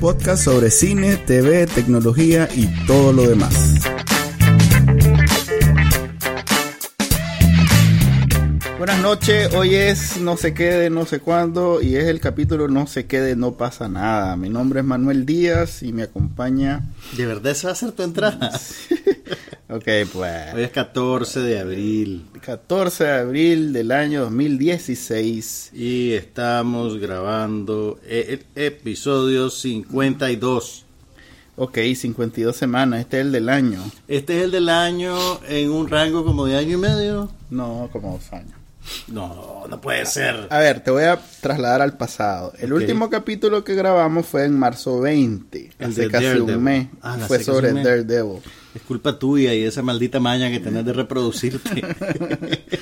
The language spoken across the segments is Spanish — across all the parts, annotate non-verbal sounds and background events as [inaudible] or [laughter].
Podcast sobre cine, TV, tecnología y todo lo demás. Buenas noches, hoy es no sé qué de no sé cuándo y es el capítulo no sé qué de no pasa nada. Mi nombre es Manuel Díaz y me acompaña... ¿De verdad esa va a ser tu entrada? [laughs] ok, pues... Hoy es 14 de abril. 14 de abril del año 2016. Y estamos grabando el episodio 52. Ok, 52 semanas, este es el del año. Este es el del año en un rango como de año y medio. No, como dos años. No, no puede ser. A ver, te voy a trasladar al pasado. El Ok. último capítulo que grabamos fue en marzo 20, El hace de casi Daredevil. un mes. Ah, fue sobre mes. Daredevil. Es culpa tuya y esa maldita maña que tenés de reproducirte. [laughs]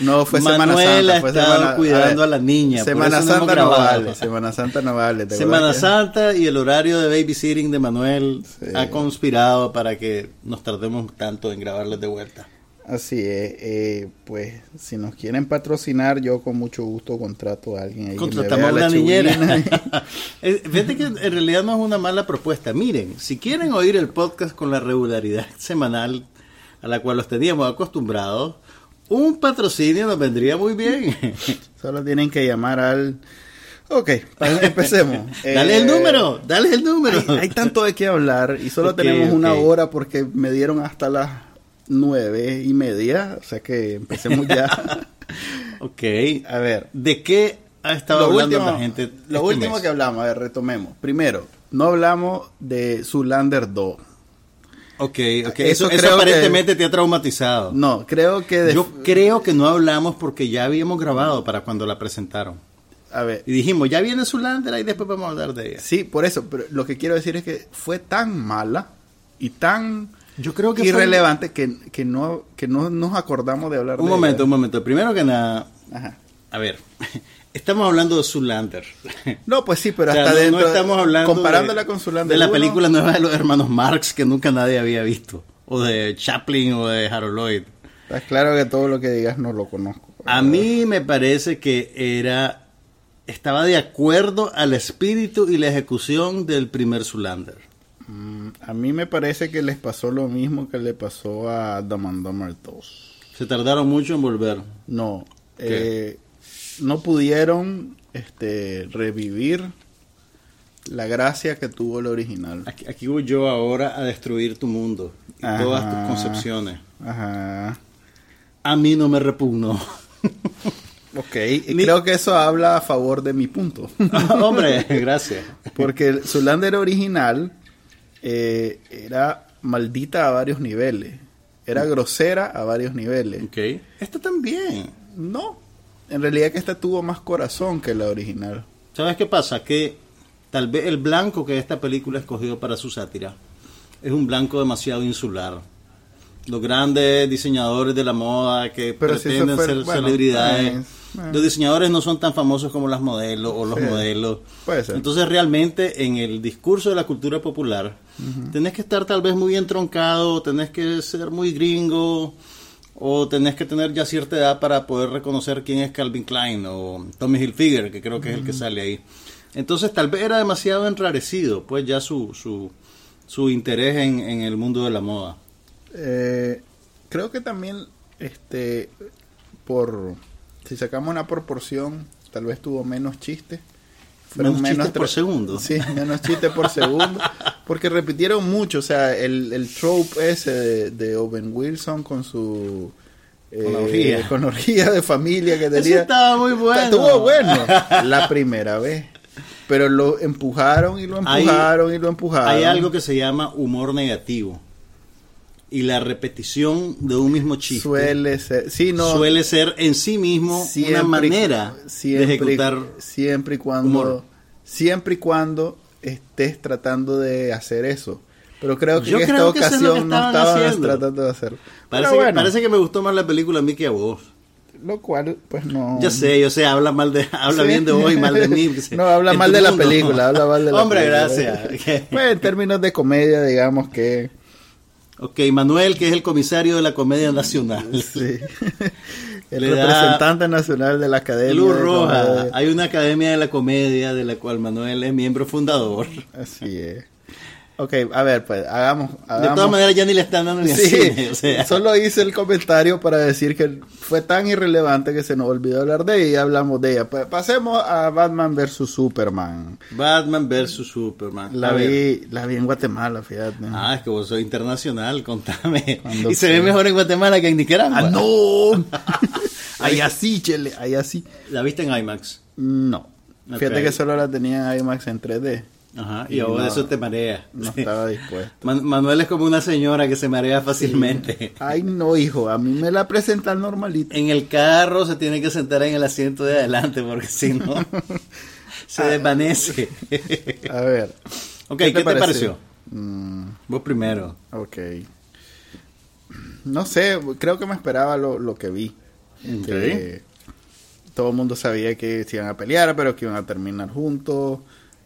No, fue Semana Santa. Fue semana, cuidando ver, a la niña. por Semana eso no Santa no grabado. vale. Semana Santa no vale. ¿te Semana Santa y el horario de babysitting de Manuel Sí. ha conspirado para que nos tardemos tanto en grabarles de vuelta. Así es. eh, pues si nos quieren patrocinar, yo con mucho gusto contrato a alguien ahí. Contratamos a la niñera. [laughs] [laughs] Fíjate que en realidad no es una mala propuesta. Miren, si quieren oír el podcast con la regularidad [laughs] semanal a la cual los teníamos acostumbrados, un patrocinio nos vendría muy bien. Solo tienen que llamar al... Ok, empecemos. dale el Eh, número, dale el número. Hay, hay tanto de qué hablar y solo tenemos una hora porque me dieron hasta las nueve y media, o sea que empecemos ya. [laughs] Ok. a ver, ¿De qué ha estado lo hablando último, la gente? lo este último mes? que hablamos, a ver, retomemos. Primero, no hablamos de Zulander 2. Ok, ok. Eso Eso, eso creo aparentemente te ha traumatizado. No, creo que... de- Yo creo que no hablamos porque ya habíamos grabado para cuando la presentaron. A ver, Y dijimos, ya viene Zulander y después vamos a hablar de ella. sí, por eso, pero lo que quiero decir es que fue tan mala y tan Yo creo que fue- irrelevante que, que, no, que no nos acordamos de hablar Un de momento, un momento. Primero que nada, Ajá. a ver, [laughs] estamos hablando de Zulander. No, pues sí, pero O sea, hasta no- dentro. no estamos hablando comparándola de, con Zoolander de la 1, película nueva de los hermanos Marx que nunca nadie había visto. O de Chaplin o de Harold Lloyd. Está claro que todo lo que digas no lo conozco. A mí me parece que era estaba de acuerdo al espíritu y la ejecución del primer Zulander. Mm, a mí me parece que les pasó lo mismo que le pasó a Dumb and Dumber 2. Se tardaron mucho en volver. No, eh, no pudieron este, revivir la gracia que tuvo el original. Aquí, aquí voy yo ahora a destruir tu mundo y Ajá. todas tus concepciones. Ajá. A mí no me repugnó. [laughs] Ok, y Mi- creo que eso habla a favor de mi punto. Hombre, [laughs] gracias. Porque el Zoolander original eh, era maldita a varios niveles. Era grosera a varios niveles. Ok. Esto también. No, en realidad que esta tuvo más corazón que la original. ¿Sabes qué pasa? Que tal vez el blanco que esta película escogió para su sátira es un blanco demasiado insular. Los grandes diseñadores de la moda que Pero si eso pretenden ser bueno, celebridades, eh, eh. los diseñadores no son tan famosos como las modelos o los Sí, modelos. puede ser. Entonces realmente en el discurso de la cultura popular tenés que estar tal vez muy entroncado, tenés que ser muy gringo o tenés que tener ya cierta edad para poder reconocer quién es Calvin Klein o Tommy Hilfiger, que creo que es el que sale ahí. Entonces tal vez era demasiado enrarecido, pues ya su, su, su interés en, en el mundo de la moda. Eh, creo que también, este, por, si sacamos una proporción, tal vez tuvo menos chistes. Menos chistes tra- por segundo. Sí, menos chistes por segundo. Porque repitieron mucho, o sea, el, el trope ese de, de Owen Wilson con su... eh, Con orgía. con orgía de familia que Eso tenía. estaba muy bueno. Estuvo bueno la primera vez. Pero lo empujaron y lo Hay- empujaron y lo empujaron. Hay algo que se llama humor negativo. Y la repetición de un mismo chiste suele ser. Sí, no. suele ser en sí mismo siempre- una manera siempre, de ejecutar siempre y cuando humor. siempre y cuando estés tratando de hacer eso Pero creo que Yo en esta que es ocasión no haciendo. tratando de hacerlo. Parece, Pero que, bueno, parece que me gustó más la película a mí que a vos. lo cual, pues no. Ya sé, yo sé, habla mal de, [laughs] habla Sí. bien de vos y mal de mí. [laughs] No, habla mal de la película, habla mal de la [laughs] Hombre, película. gracias. Pues en términos de comedia, digamos que. Ok, Manuel, que es el comisario de la Comedia Nacional. [laughs] Sí. [laughs] El representante nacional de la Academia. Luz de Roja. Comedia. Hay una academia de la comedia de la cual Manuel es miembro fundador. Así es. Ok, a ver, pues hagamos. De todas maneras ya ni le están dando ni [laughs] Sí, cine, o sea. solo hice el comentario para decir que fue tan irrelevante que se nos olvidó hablar de ella y hablamos de ella. Pues pasemos a Batman vs Superman. Batman versus Superman. La A ver. vi, la vi en Guatemala, fíjate. Ah, es que vos sos internacional, contame. Cuando Y se fue? ve mejor en Guatemala que en Nicaragua. ¡Ah, no! [laughs] Ahí así, chele, ahí así. La viste en IMAX. No. Fíjate que solo la tenía en IMAX en 3D. Ajá, y Y a vos no. de eso te marea. No estaba dispuesto. Man- Manuel es como una señora que se marea fácilmente. Ay, no, hijo, a mí me la presentan normalita. En el carro se tiene que sentar en el asiento de adelante porque si no [laughs] se desvanece. A ver. ok, ¿qué te, pareció? Mm, Vos primero. ok. No sé, creo que me esperaba lo, lo que vi. Este, todo el mundo sabía que se iban a pelear, pero que iban a terminar juntos.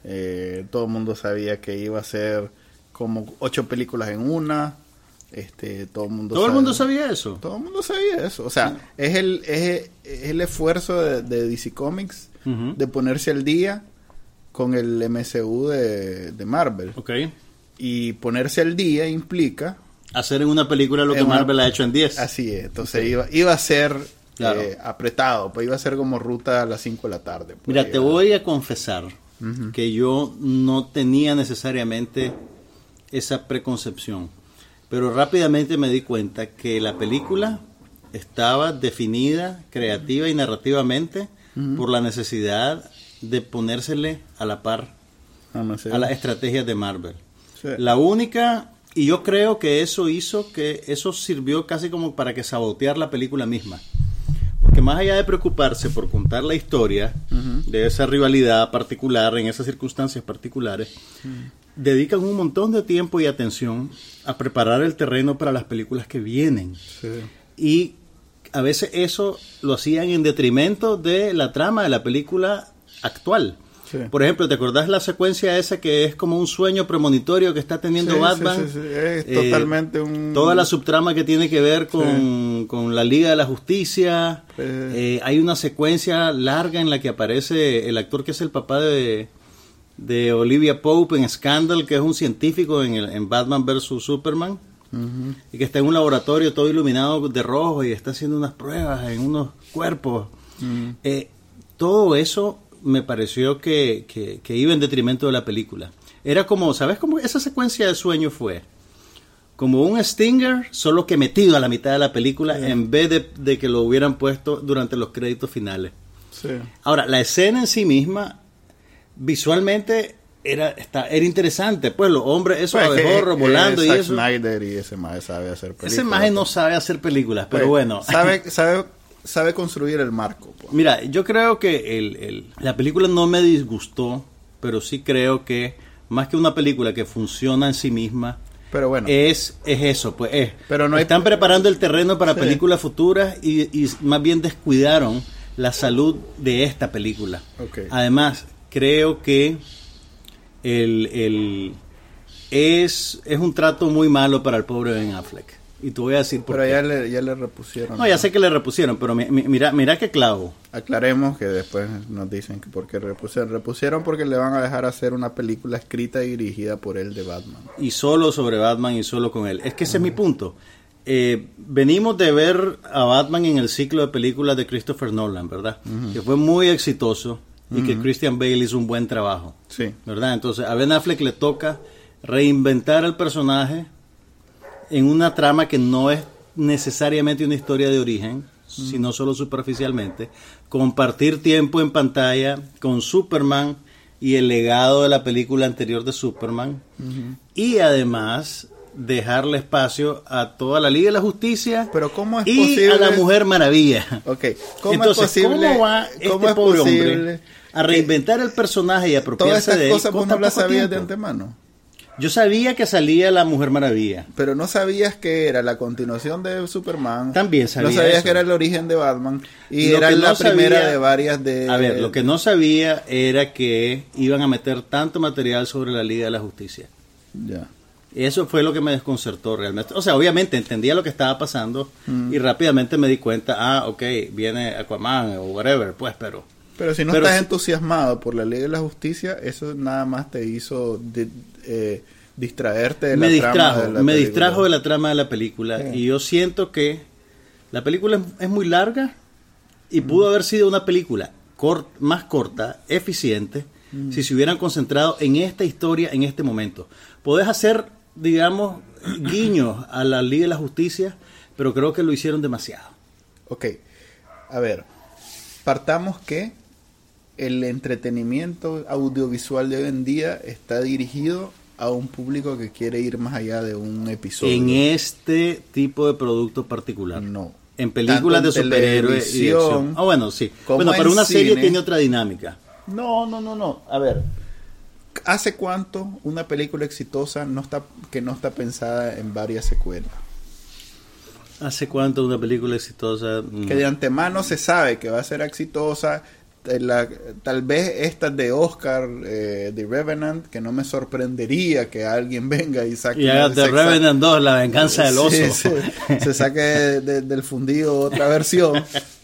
Eh, todo el mundo sabía que iba a ser como ocho películas en una. Este, todo el mundo ¿Todo el mundo sabía eso? Todo el mundo sabía eso. O sea, es, el, es, es el esfuerzo de, de DC Comics de ponerse al día con el MCU de, de Marvel. Ok. Y ponerse al día implica, Hacer en una película lo que una- Marvel ha hecho en 10. así es, entonces iba, iba a ser Claro. eh, apretado, pues iba a ser como ruta a las 5 de la tarde. pues, Mira, te voy a confesar que yo no tenía necesariamente esa preconcepción, pero rápidamente me di cuenta que la película estaba definida creativa y narrativamente por la necesidad de ponérsele a la par Ah, no sé. a las estrategias de Marvel. Sí. La única, y yo creo que eso hizo que eso sirvió casi como para que sabotear la película misma. Porque más allá de preocuparse por contar la historia de esa rivalidad particular, en esas circunstancias particulares, dedican un montón de tiempo y atención a preparar el terreno para las películas que vienen. Sí. Y a veces eso lo hacían en detrimento de la trama de la película actual. Sí. Por ejemplo, ¿te acordás la secuencia esa que es como un sueño premonitorio que está teniendo Sí, Batman? sí. Es Eh, totalmente un... Toda la subtrama que tiene que ver con, con la Liga de la Justicia. Eh, hay una secuencia larga en la que aparece el actor que es el papá de, de Olivia Pope en Scandal, que es un científico en, el- en Batman vs. Superman. Y que está en un laboratorio todo iluminado de rojo y está haciendo unas pruebas en unos cuerpos. Eh, todo eso me pareció que, que- que iba en detrimento de la película. Era como, ¿sabes cómo esa secuencia de sueño fue? Como un Stinger, solo que metido a la mitad de la película en vez de, de que lo hubieran puesto durante los créditos finales. Sí. Ahora, la escena en sí misma, visualmente, era, está, era interesante. Pues los hombres, esos Pues, abejorros que volando y Zack eso. Snyder y ese maje sabe hacer películas. Ese maje no sabe hacer películas, pero Pues, bueno. Sabe, [laughs] sabe, sabe construir el marco. pues. Mira, yo creo que el, el- la película no me disgustó, pero sí creo que más que una película que funciona en sí misma, Pero bueno. es, es eso, pues es. Pero no hay- Están preparando el terreno para Sí. películas futuras y, y más bien descuidaron la salud de esta película. Además, creo que el, el- es, es un trato muy malo para el pobre Ben Affleck. Y te voy a decir por Pero qué. ya le, ya le repusieron. No, ya sé que le repusieron, pero mi- mi- mira, mira qué clavo. Aclaremos que después nos dicen que por qué repusieron. Repusieron porque le van a dejar hacer una película escrita y dirigida por él de Batman. y solo sobre Batman y solo con él. Es que ese es mi punto. Eh, venimos de ver a Batman en el ciclo de películas de Christopher Nolan, ¿verdad? Que fue muy exitoso y que Christian Bale hizo un buen trabajo, Sí. ¿verdad? Entonces a Ben Affleck le toca reinventar el personaje en una trama que no es necesariamente una historia de origen, sino solo superficialmente, compartir tiempo en pantalla con Superman y el legado de la película anterior de Superman, y además dejarle espacio a toda la Liga de la Justicia Pero ¿cómo es y posible? a la Mujer Maravilla. Ok. ¿Cómo Entonces, es posible? ¿cómo va este cómo es pobre posible hombre a reinventar el personaje y Todas apropiarse estas de él cosas vos no las poco sabías de antemano. Yo sabía que salía la Mujer Maravilla. Pero no sabías que era la continuación de Superman. También sabía No sabías eso. que era el origen de Batman. Y Lo era la primera de varias de... A ver, lo que no sabía era que iban a meter tanto material sobre la Liga de la Justicia. Ya. Eso fue lo que me desconcertó realmente. O sea, obviamente entendía lo que estaba pasando Mm. y rápidamente me di cuenta, ah, ok, viene Aquaman o whatever, pues, pero... Pero si no Pero estás entusiasmado por la ley de la justicia, eso nada más te hizo eh, distraerte de me la trama distrajo, de la me película. distrajo de la trama de la película Sí. y yo siento que la película es, es muy larga y pudo haber sido una película cort- más corta, eficiente, si se hubieran concentrado en esta historia en este momento. Podés hacer, digamos, [coughs] guiños a la Liga de la Justicia, pero creo que lo hicieron demasiado. Ok, a ver, partamos que el entretenimiento audiovisual de hoy en día está dirigido a un público que quiere ir más allá de un episodio. En este tipo de producto particular. No. En películas de superhéroes y acción. Ah, bueno, sí. Bueno, pero una serie tiene otra dinámica. No, no, no, no. A ver, ¿hace cuánto una película exitosa no está que no está pensada en varias secuelas? ¿Hace cuánto una película exitosa? Que de antemano se sabe que va a ser exitosa. Eh, la- tal vez estas de Oscar, eh, The Revenant, que no me sorprendería que alguien [laughs] venga y saque Y haga The Revenant 2, La venganza del oso. Sí, se, se saque de- de- del fundido otra versión. [laughs]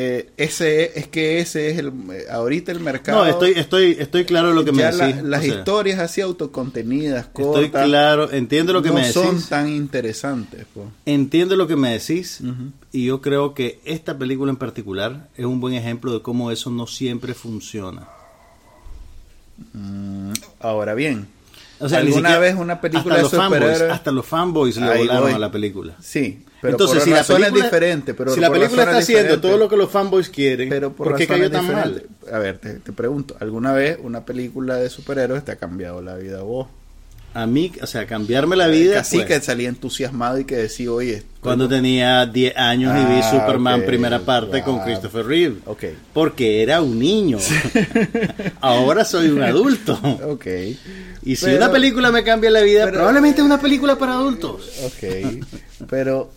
Eh, ese es que ese es el eh, ahorita el mercado. No, estoy, estoy, estoy claro lo que me la- decís. las o sea, historias así autocontenidas, Estoy cortas, claro, entiendo lo que no me son decís. tan interesantes. po. Entiendo lo que me decís. Y yo creo que esta película en particular es un buen ejemplo de cómo eso no siempre funciona. Mm, Ahora bien, O sea, ¿alguna siquiera- vez una película hasta de los fanboys, hasta los fanboys le Ahí volaron voy. a la película. Sí, pero Entonces, si la película, diferentes. Pero si la película está haciendo todo lo que los fanboys quieren, pero por, ¿por qué cayó tan mal? A ver, te, te pregunto, ¿alguna vez una película de superhéroes te ha cambiado la vida a vos? A mí, o sea, cambiarme la vida. Así pues, que salí entusiasmado y que decía, oye, Cuando tenía 10 años y vi Ah, Superman primera parte con. Christopher Reeve. Ok. Porque era un niño. [laughs] Ahora soy un adulto. Ok, Y si Pero- una película me cambia la vida, pero- probablemente es una película para adultos. ok. Pero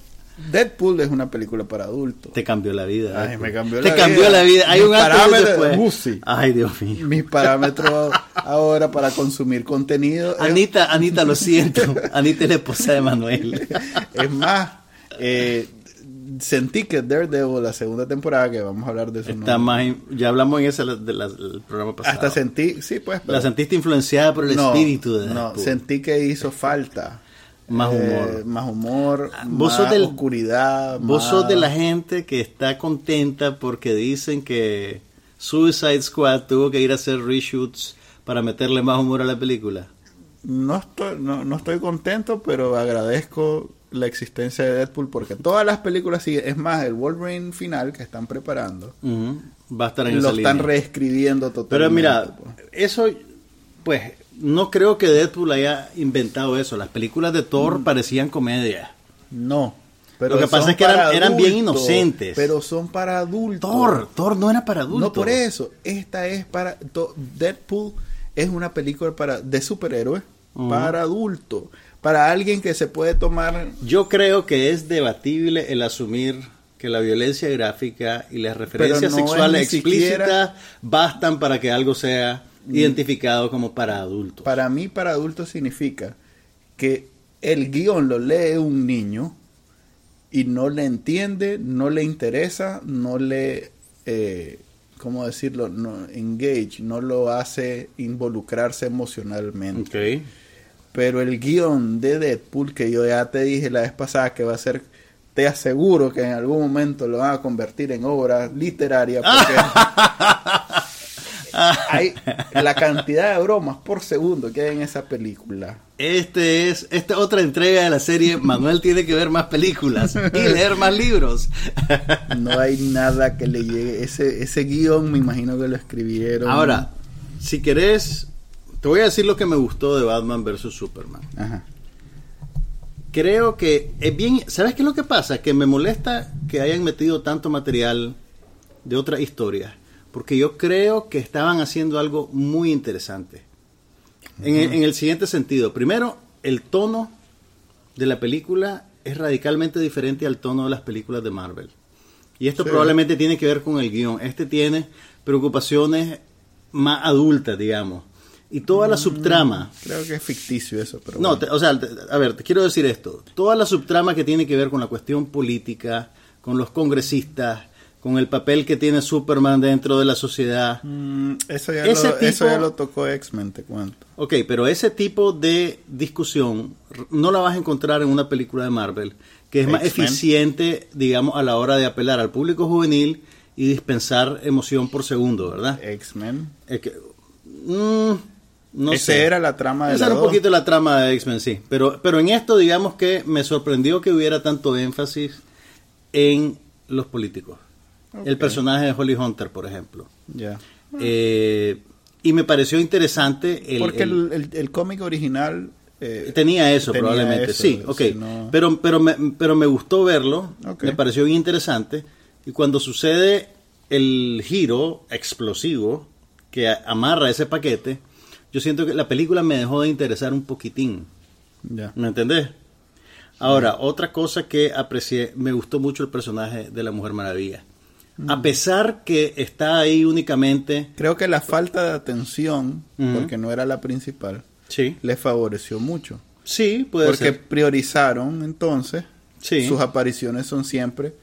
Deadpool es una película para adultos. Te cambió la vida. Ay, me cambió Te la cambió vida. la vida. Hay Mis un después. Uh, sí. Ay, Dios mío. Mis parámetros ahora para consumir contenido es- Anita, Anita, lo siento. Anita es la esposa de Manuel. Es más, eh, sentí que Daredevil, la segunda temporada, que vamos a hablar de eso, Está ¿no? más, ya hablamos en ese de la- del programa pasado. hasta sentí, sí, pues, pero- La sentiste influenciada por el no, espíritu de no, Deadpool. sentí que hizo falta Más eh, humor. más humor, Vos más del- oscuridad, Vos más- sos de la gente que está contenta porque dicen que Suicide Squad tuvo que ir a hacer reshoots para meterle más humor a la película. no estoy, no, no estoy contento, pero agradezco la existencia de Deadpool porque todas las películas siguen. Es más, el Wolverine final que están preparando. Va a estar en lo esa están línea. reescribiendo totalmente. Pero mira, pues. eso, pues, no creo que Deadpool haya inventado eso. Las películas de Thor Mm. parecían comedia. No. Pero Lo que pasa es que eran- bien inocentes. Pero son para adultos. Thor, Thor no era para adultos. No por eso. Esta es para. Deadpool es una película para de superhéroes para adultos. Para alguien que se puede tomar. Yo creo que es debatible el asumir que la violencia gráfica y las referencias no sexuales explícitas siquiera- bastan para que algo sea identificado como para adultos. Para mí, para adultos significa que el guion lo lee un niño y no le entiende, no le interesa, no le. Eh, ¿Cómo decirlo? No, engage, no lo hace involucrarse emocionalmente. Ok. Pero el guion de Deadpool, que yo ya te dije la vez pasada que va a ser, te aseguro que en algún momento lo van a convertir en obra literaria. Porque [laughs] [laughs] hay la cantidad de bromas por segundo que hay en esa película. Este es esta otra entrega de la serie Manuel tiene que ver más películas y leer más libros. No hay nada que le llegue. Ese, ese guion me imagino que lo escribieron. Ahora, si querés, te voy a decir lo que me gustó de Batman vs. Superman. Ajá. Creo que es bien. ¿Sabes qué es lo que pasa? Que me molesta que hayan metido tanto material de otras historias. Porque yo creo que estaban haciendo algo muy interesante. En, el- en el siguiente sentido. Primero, el tono de la película es radicalmente diferente al tono de las películas de Marvel. Y esto Sí. probablemente tiene que ver con el guion. Este tiene preocupaciones más adultas, digamos. Y toda la subtrama. Creo que es ficticio eso, pero No, bueno. te- o sea, te- a ver, te quiero decir esto. Toda la subtrama que tiene que ver con la cuestión política, con los congresistas, con el papel que tiene Superman dentro de la sociedad. Mm, eso, ya Ese lo, eso tipo- ya lo tocó X-Men, te cuento. Ok, pero ese tipo de discusión no la vas a encontrar en una película de Marvel, que es más eficiente, digamos, a la hora de apelar al público juvenil y dispensar emoción por segundo, ¿verdad? X-Men. Es que, mm, no Esa sé. era la trama de Esa era un poquito la trama de X-Men, sí. Pero, pero en esto, digamos que me sorprendió que hubiera tanto énfasis en los políticos. El Ok. personaje de Holly Hunter, por ejemplo. Ya. Eh, y me pareció interesante el, Porque el- el, el- el cómic original... eh, Tenía eso tenía probablemente, eso, sí, ok. si no- Pero, pero, me, pero me gustó verlo, Ok. me pareció bien interesante. Y cuando sucede el giro explosivo que amarra ese paquete, yo siento que la película me dejó de interesar un poquitín. ya. ¿Me entendés? Ahora, otra cosa que aprecié, me gustó mucho el personaje de la Mujer Maravilla. A pesar que está ahí únicamente... Creo que la falta de atención, porque no era la principal, Sí, le favoreció mucho. sí, puede porque ser. priorizaron entonces, Sí. sus apariciones son siempre,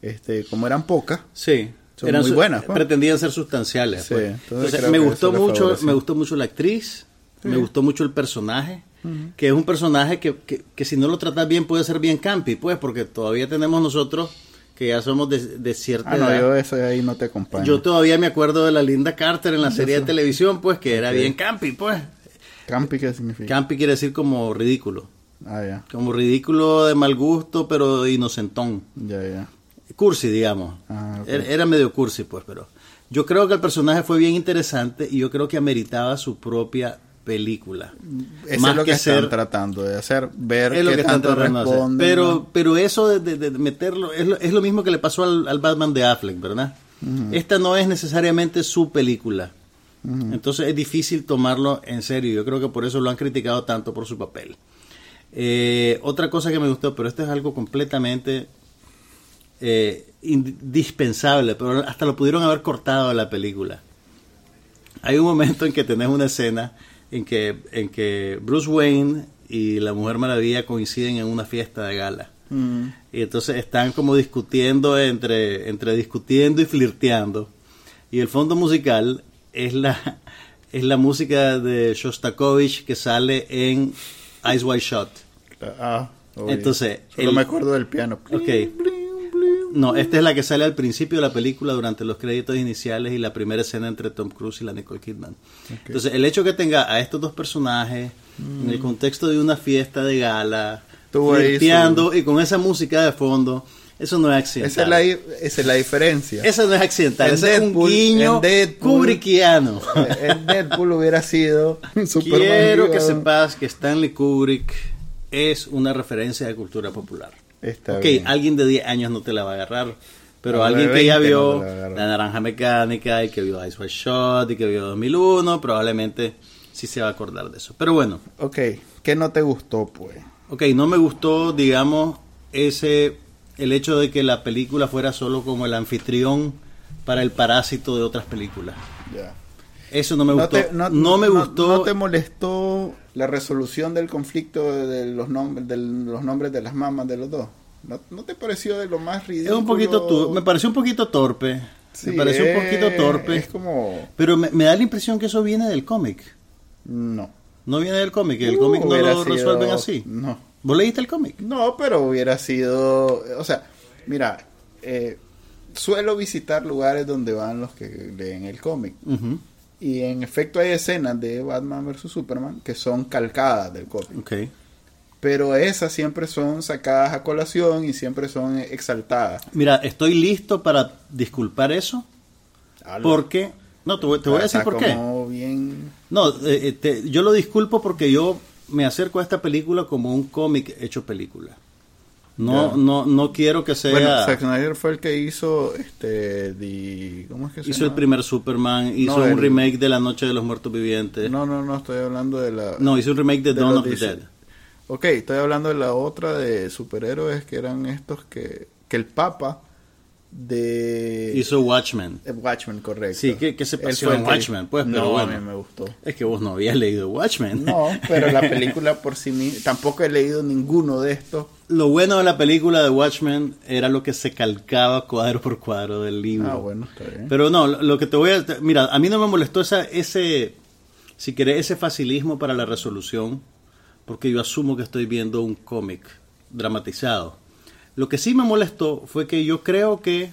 este, como eran pocas, Sí, Son muy su- buenas, pues. Pretendían ser sustanciales. Sí, pues. entonces Entonces, creo me gustó mucho, me gustó mucho la actriz, Sí. me gustó mucho el personaje, que es un personaje que, que, que si no lo tratas bien puede ser bien campi, pues, porque todavía tenemos nosotros que ya somos de, de cierta Ah, no, edad. yo eso ahí no te acompaño. Yo todavía me acuerdo de la Linda Carter en la serie de televisión, pues, que era bien campi, pues. Campi, ¿qué significa? Campi quiere decir como ridículo. Ah, ya, Como ridículo de mal gusto, pero inocentón. ya, ya. Cursi, digamos. Ah, era, era medio cursi, pues, pero yo creo que el personaje fue bien interesante y yo creo que ameritaba su propia película. Eso Más es lo que, que están ser- tratando de hacer, ver Es lo qué que tanto tratando de hacer. responden. Pero, pero eso de, de- de meterlo, es lo, es lo mismo que le pasó al, al Batman de Affleck, ¿verdad? Esta no es necesariamente su película. Entonces es difícil tomarlo en serio. Yo creo que por eso lo han criticado tanto por su papel. Eh, otra cosa que me gustó, pero esto es algo completamente eh, indispensable, pero hasta lo pudieron haber cortado de la película. Hay un momento en que tenés una escena en que, en que Bruce Wayne y la Mujer Maravilla coinciden en una fiesta de gala. Mm, Y entonces están como discutiendo entre, entre discutiendo y flirteando. Y el fondo musical es la, [laughs] es la música de Shostakovich que sale en Ice White Shot. ah, obvio. Entonces, Solo el- me acuerdo del piano. Ok. No, esta es la que sale al principio de la película durante los créditos iniciales y la primera escena entre Tom Cruise y la Nicole Kidman. Entonces, el hecho que tenga a estos dos personajes en el contexto de una fiesta de gala, flirteando y con esa música de fondo, eso no es accidental. Esa es la, esa es la diferencia. Eso no es accidental, En es un guiño Deadpool- kubrickiano. En Deadpool hubiera sido [laughs] Quiero que sepas que Stanley Kubrick es una referencia de cultura popular. Está ok, bien. alguien de 10 años no te la va a agarrar, pero alguien que ya 20 no vio. La Naranja Mecánica y que vio Ice White Shot y que vio 2001, probablemente sí se va a acordar de eso. Pero bueno, Ok, ¿qué no te gustó, pues? ok, no me gustó, digamos, ese el hecho de que la película fuera solo como el anfitrión para el parásito de otras películas. Ya. Eso no me gustó. te- no, me gustó. ¿No te molestó la resolución del conflicto de los, nombres de los nombres de las mamás de los dos? ¿No, no te pareció de lo más Es ridículo? un poquito me pareció un poquito torpe. Sí, me pareció un poquito torpe. Es como... Pero me, me da la impresión que eso viene del cómic. No. No viene del cómic, el Uh, cómic no lo sido- resuelven así. No. ¿Vos leíste el cómic? No, pero hubiera sido... O sea, mira, eh, suelo visitar lugares donde van los que leen el cómic. Ujú, Y en efecto hay escenas de Batman vs. Superman que son calcadas del cómic. Pero esas siempre son sacadas a colación y siempre son exaltadas. Mira, estoy listo para disculpar eso. Porque. No, te voy, te voy a decir por qué. bien... No, eh, eh, te- yo lo disculpo porque yo me acerco a esta película como un cómic hecho película. No, no, no quiero que sea. Bueno, Zack Snyder fue el que hizo este the- ¿cómo es que se hizo el primer Superman, hizo No, un el- remake de La Noche de los Muertos Vivientes. No, No, no, no, estoy hablando de la hizo un remake de, de Dawn of the. Dead. Ok, estoy hablando de la otra de superhéroes que eran estos que que el Papa de Hizo Watchmen. Eh, Watchmen, correcto. Sí, ¿qué- qué se fue en que- Watchmen? Pues, pero no, bueno. a mí me gustó. Es que vos no habías leído Watchmen. No, [laughs] pero la película por sí misma, tampoco he leído ninguno de estos. Lo bueno de la película de Watchmen era lo que se calcaba cuadro por cuadro del libro. Ah, bueno, está bien. Pero no, lo, lo que te voy a... Mira, a mí no me molestó esa, ese, si querés, ese facilismo para la resolución, porque yo asumo que estoy viendo un cómic dramatizado. Lo que sí me molestó fue que yo creo que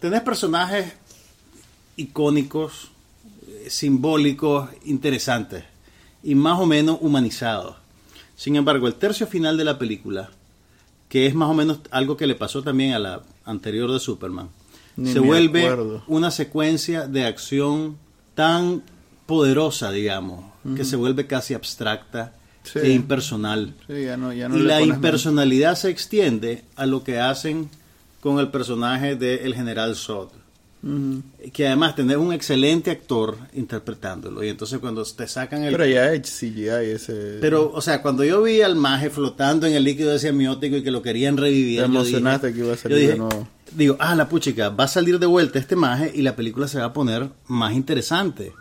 tenés personajes icónicos, eh, simbólicos, interesantes y más o menos humanizados. Sin embargo, el tercio final de la película, que es más o menos algo que le pasó también a la anterior de Superman, Ni se vuelve acuerdo. una secuencia de acción tan poderosa, digamos, que se vuelve casi abstracta Sí. e impersonal. Sí, ya no, ya no y la más. impersonalidad se extiende a lo que hacen con el personaje del general Zod. Ujú. Que además tenés un excelente actor interpretándolo. Y entonces cuando te sacan el... Pero ya es CGI ese. Pero, o sea, cuando yo vi al maje flotando en el líquido ese semiótico y que lo querían revivir, Te yo emocionaste dije- que iba a salir de nuevo. Digo, ah, la puchica, va a salir de vuelta este maje y la película se va a poner más interesante.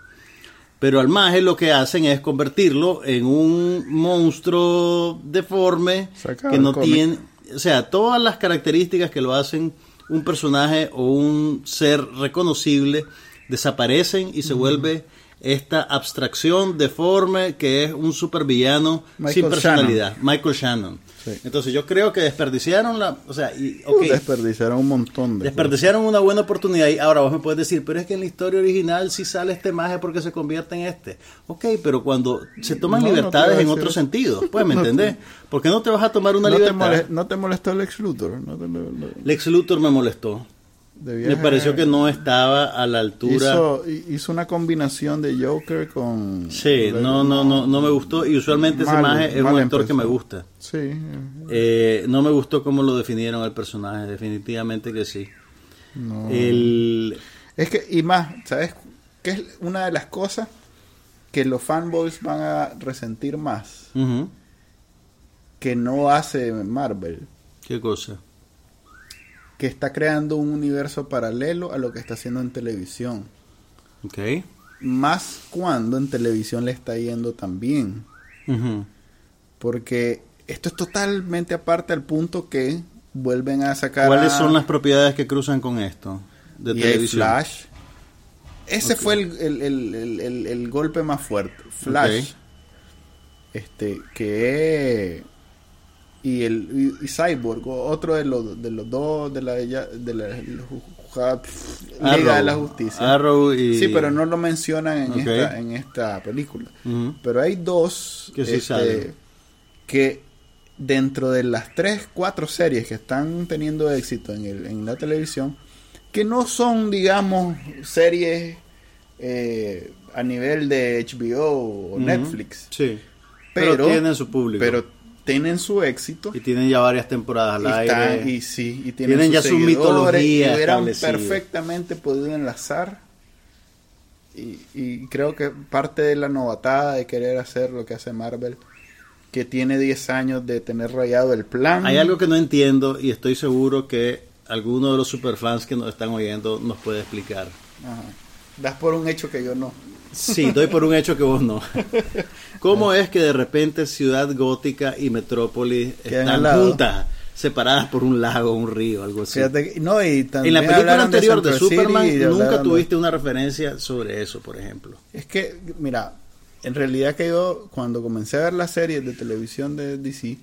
Pero al maje lo que hacen es convertirlo en un monstruo deforme Sacado que no tiene, o sea, todas las características que lo hacen un personaje o un ser reconocible desaparecen y se vuelve esta abstracción deforme que es un supervillano Michael sin personalidad, Michael Shannon. Sí. Entonces yo creo que desperdiciaron la, o sea, y, Uh, ok, desperdiciaron un montón de desperdiciaron una buena oportunidad y ahora vos me puedes decir, pero es que en la historia original sí sale este maje porque se convierte en este. Ok, pero cuando se toman No, libertades en otro eso. sentido, [laughs] pues me No te- entendés? ¿Por qué no te vas a tomar una ¿No te, libertad? ¿No te molestó Lex Luthor? ¿No te- Lex Luthor me molestó. De Me pareció que no estaba a la altura. Hizo, hizo una combinación de Joker con... Sí, no, no, no, no me gustó. Y usualmente ese Mal- maje es un actor que me gusta. Sí. eh, Eh, no me gustó cómo lo definieron al personaje, definitivamente que sí. no. El, Es que, y más, ¿sabes? qué es una de las cosas que los fanboys van a resentir más que no hace Marvel, ¿Qué cosa? Que está creando un universo paralelo a lo que está haciendo en televisión. Ok. Más cuando en televisión le está yendo. Ujú. Porque esto es totalmente aparte al punto que vuelven a sacar. ¿Cuáles a- son las propiedades que cruzan con esto? De y televisión. Flash. Ese fue el, el- el- el- golpe más fuerte. Flash. Este, que. Y el y, y Cyborg, otro de los, de los dos de la, de la, de la- ja- Liga de la Justicia. Arrow y... Sí, pero no lo mencionan en, esta, en esta película. Pero hay dos Que sí este, que dentro de las tres, cuatro series que están teniendo éxito en, el, en la televisión, que no son, digamos, series eh, a nivel de HBO o. Netflix, Sí. pero, Pero, tienen su público. pero tienen su éxito y tienen ya varias temporadas al y, aire. están- y sí, y tienen, Tienen sus ya su mitología y hubieran perfectamente podido enlazar y, y creo que parte de la novatada de querer hacer lo que hace Marvel que tiene 10 años de tener rayado el plan Hay algo que no entiendo y estoy seguro que alguno de los superfans que nos están oyendo nos puede explicar. Ajá. das por un hecho que yo no Sí, doy por un hecho que vos no. ¿Cómo es que de repente Ciudad Gótica y Metrópolis están juntas, separadas por un lago, un río, algo así? Fíjate no, y En la película de anterior de, Superman nunca tuviste una referencia sobre eso, por ejemplo. Es que, mira, en realidad que yo cuando comencé a ver las series de televisión de DC,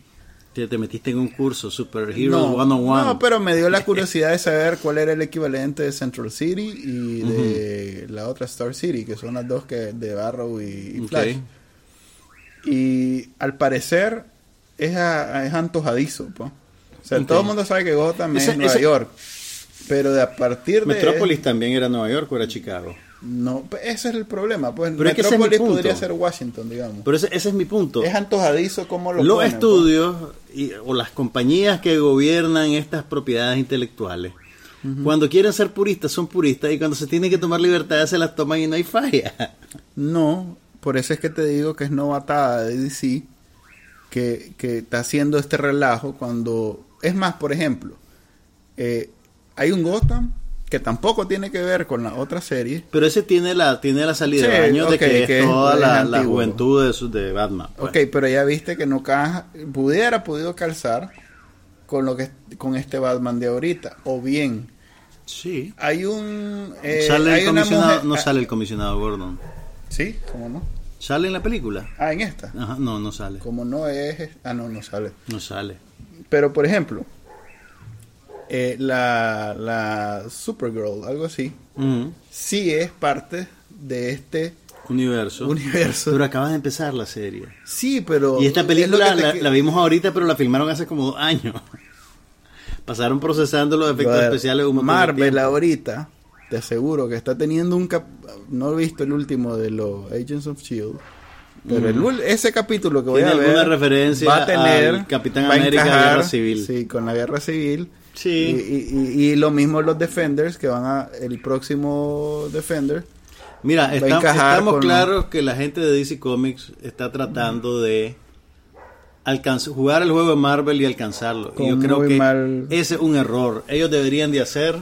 Te, te metiste en un curso, Super Hero no, 101. no, pero me dio la curiosidad de saber cuál era el equivalente de Central City y de la otra Star City, que son las dos que de Arrow y, y. Flash. Y al parecer es, a- es antojadizo, po. O sea, todo el mundo sabe que Gotham es Nueva York. Pero de a partir de... Metrópolis también era Nueva York o era Chicago. No, pues, ese es el problema. Pues Pero es que podría ser Washington, digamos. Pero ese, ese es mi punto. es antojadizo como lo Los ponen, estudios y- o las compañías que gobiernan estas propiedades intelectuales, cuando quieren ser puristas, son puristas y cuando se tienen que tomar libertades se las toman y no hay falla. [laughs] No, por eso es que te digo que es novatada de DC que, que está haciendo este relajo cuando... Es más, por ejemplo, eh, hay un Gotham que tampoco tiene que ver con la otra serie. Pero ese tiene la tiene la salida Sí, de baño ok, de que, que es toda es la, la juventud de, su- de Batman. pues. Ok, pero ya viste que no caja, pudiera podido calzar con lo que con este Batman de ahorita. O bien, Sí. hay un... eh, sale hay el comisionado, mujer- no ah, sale el comisionado Gordon. Sí, ¿cómo no? ¿Sale en la película? Ah, en esta. Ajá, no, no sale. Como no es... Ah, no, no sale. No sale. Pero, por ejemplo, eh, la, la Supergirl, algo así, sí es parte de este Universo. universo. Pero acaba de empezar la serie. sí, pero... Y esta película la, vimos ahorita, pero la filmaron hace como dos años. [laughs] Pasaron procesando los efectos Brother, especiales un Marvel ahorita, te aseguro que está teniendo un... cap- no he visto el último de los Agents of S.H.I.E.L.D., pero el ese capítulo que voy a ver alguna referencia va a tener al Capitán América, encajar, Guerra Civil. sí con la guerra civil Sí. y, y- lo mismo los Defenders que van a el próximo Defender Mira, estamos con- claros que la gente de DC Comics está tratando de alcanzar, jugar el juego de Marvel y alcanzarlo. Y yo creo que mal- ese es un error. Ellos deberían de hacer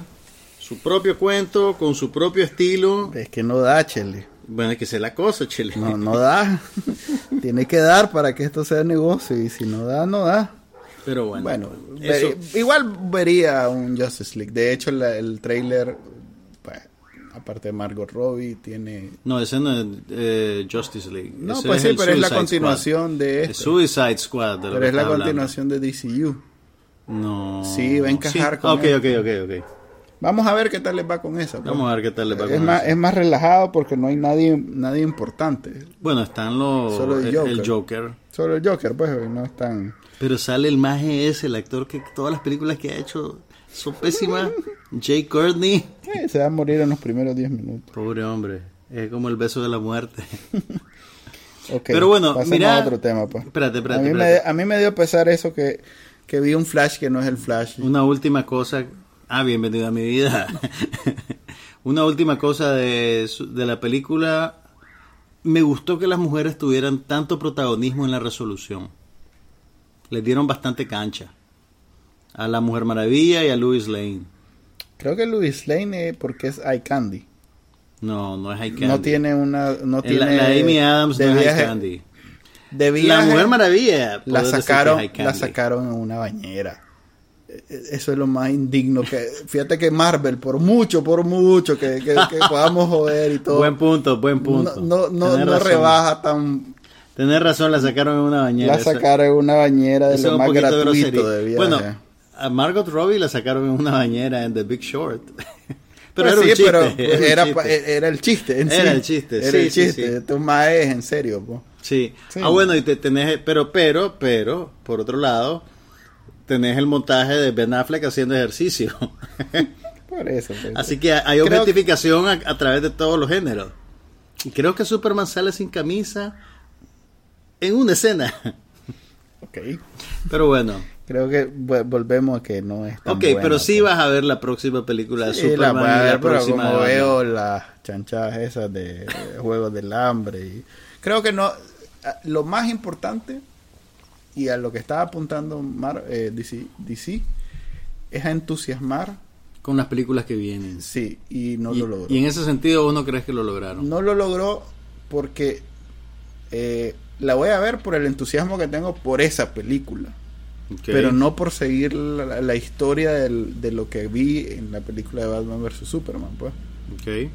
su propio cuento con su propio estilo. es que no da Chele Bueno, es que sea la cosa, chile. no no da [laughs] tiene que dar para que esto sea negocio y si no da no da Pero bueno, bueno, eso- ver- igual vería un Justice League de hecho la- el trailer pues, aparte de Margot Robbie tiene no, ese no es eh, Justice League. no Ese pues sí pero es la continuación Squad. de Es esto Suicide Squad. de pero es la hablando. continuación de DCU No. Sí, va a encajar Sí. con Ok, él. ok, ok, ok. Vamos a ver qué tal les va con esa. pues. Vamos a ver qué tal les va es con más, eso. es más relajado porque no hay nadie nadie importante. Bueno, están los. Solo el el, Joker. el Joker. Solo el Joker, pues, no es tan... Pero sale el maje ese, el actor que todas las películas que ha hecho son pésimas. [laughs] Jay Courtney. eh, se va a morir en los primeros 10 minutos. Pobre hombre. Es como el beso de la muerte. [laughs] Ok, Pero bueno, mira- a otro tema, pues. Espérate, espérate, a, mí espérate. Me, a mí me dio pesar eso que, que vi un flash que no es el flash. Una última cosa. Ah, bienvenido a mi vida. [laughs] Una última cosa de, de la película. Me gustó que las mujeres tuvieran tanto protagonismo en la resolución. Les dieron bastante cancha. A la Mujer Maravilla y a Louis Lane. Creo que Louis Lane, eh, porque es Eye Candy. No, no es High Candy. No tiene una... No tiene la, la Amy Adams de no es High Candy. De La Mujer Maravilla. la es sacaron, la sacaron en una bañera. Eso es lo más indigno que fíjate que Marvel por mucho, por mucho que, que- que podamos joder y todo. Buen punto, buen punto. No, no, no, no rebaja tan Tenés razón, la sacaron en una bañera. la sacaron en una bañera de eso lo más gratuito de viaje. Bueno, a Margot Robbie la sacaron en una bañera en The Big Short. [laughs] pero Pues era un sí, chiste. pero era un era, chiste. pa- era el chiste en Era sí. el chiste, Era sí, el chiste. sí. Este más es en serio, po. Sí. Sí. Ah, bueno, y te tenés, pero, pero, pero, por otro lado, tenés el montaje de Ben Affleck haciendo ejercicio. [laughs] Por eso. Así que hay Creo objetificación a, a través de todos los géneros. Y creo que Superman sale sin camisa en una escena. Ok. Pero bueno. Creo que volvemos a que no es tan Ok, buena, pero sí pues. vas a ver la próxima película de Sí, la Superman voy a y la ver, pero como veo las chanchadas esas de, Juegos del Hambre. Y creo que no. Lo más importante, y a lo que estaba apuntando Mar, eh, DC, DC, es a entusiasmar, con las películas que vienen. sí, y no y, lo logró. y en ese sentido, ¿vos no crees que lo lograron? No lo logró porque eh, la voy a ver por el entusiasmo que tengo por esa película. Ok. Pero no por seguir la, la historia del- de lo que vi en la película de Batman vs. Superman, pues. Ok.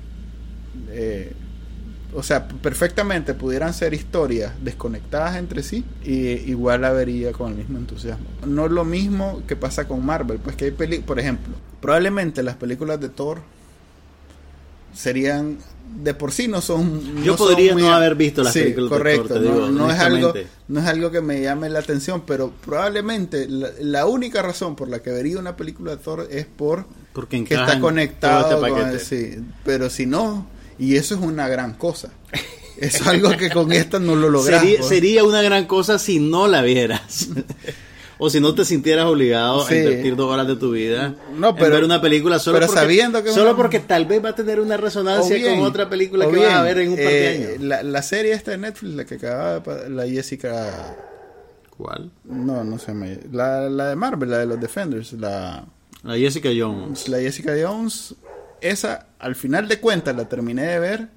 Eh, o sea, perfectamente pudieran ser historias desconectadas entre sí y igual la vería con el mismo entusiasmo. No es lo mismo que pasa con Marvel, pues que hay peli por ejemplo, probablemente las películas de Thor serían de por sí no son Yo no son podría muy- no haber visto las Sí, películas de correcto, Thor, te no, digo, no es algo no es algo que me llame la atención, pero probablemente la, la única razón por la que vería una película de Thor es por Porque que está conectado este con paquete. el- sí, pero si no Y eso es una gran cosa. Es algo que con esta no lo. Sería, pues. sería una gran cosa si no la vieras. [laughs] o si no te sintieras obligado Sí. a invertir dos horas de tu vida No, en pero- ver una película solo, pero porque, sabiendo que solo una- porque tal vez va a tener una resonancia bien, con otra película que vas a ver en un par de eh, años. La, la serie esta de Netflix, la que acababa de pa- la Jessica... ¿Cuál? No, no se me... La, la de Marvel, la de los Defenders, la, La Jessica Jones. la Jessica Jones. Esa, al final de cuentas, la terminé de ver.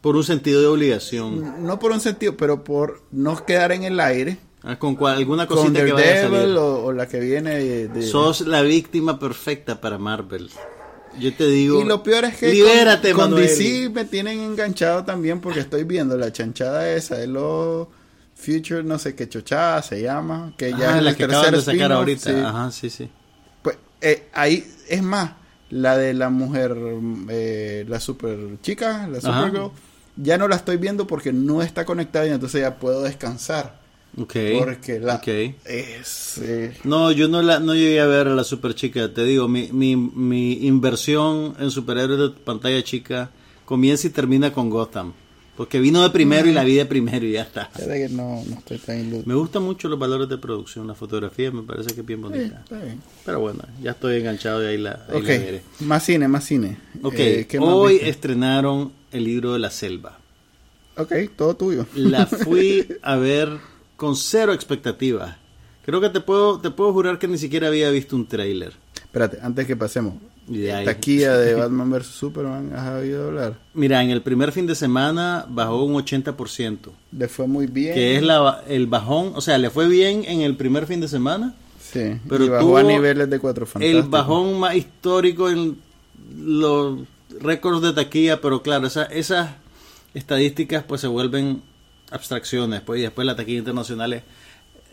Por un sentido de obligación. No por un sentido, pero por no quedar en el aire. Ah, Con cual- alguna Con cosita que vaya a Daredevil salir. o, o la que viene de... de- Sos la víctima perfecta para Marvel. Yo te digo. Y lo peor es que Libérate, con, con. DC me tienen enganchado también porque estoy viendo la chanchada esa de los Future, no sé qué chochada se llama, que ya Ah, es la que acaban de sacar ahorita. sí. Ajá, sí, sí. Pues eh, ahí es más, la de la mujer, eh, la super chica, la Ajá. Supergirl, ya no la estoy viendo porque no está conectada y entonces ya puedo descansar. Ok. Porque la es eh, No, yo no la no llegué a ver a la super chica. Te digo, mi, mi, mi inversión en superhéroes de pantalla chica comienza y termina con Gotham. Porque vino de primero y la vi de primero y ya está. ya de que no, no estoy tan iluso. Me gustan mucho los valores de producción. La fotografía me parece que es bien bonita. bien. Pero bueno, ya estoy enganchado y ahí la, ahí Ok, la veré. más cine, más cine. Ok, Eh, ¿qué más hoy estrenaron el libro de la selva. Ok, todo tuyo. La [laughs] fui a ver con cero expectativas. Creo que te puedo, te puedo jurar que ni siquiera había visto un tráiler. Espérate, antes que pasemos. De Taquilla de [laughs] Batman vs Superman, ¿has oído hablar? Mira, en el primer fin de semana bajó un 80%, Le fue muy bien. que es la, el bajón, o sea, le fue bien en el primer fin de semana, Sí, pero y bajó tuvo a niveles de cuatro el fantásticos. bajón más histórico en los récords de taquilla, pero claro, esa- esas estadísticas pues se vuelven abstracciones, pues y después la taquilla internacional es-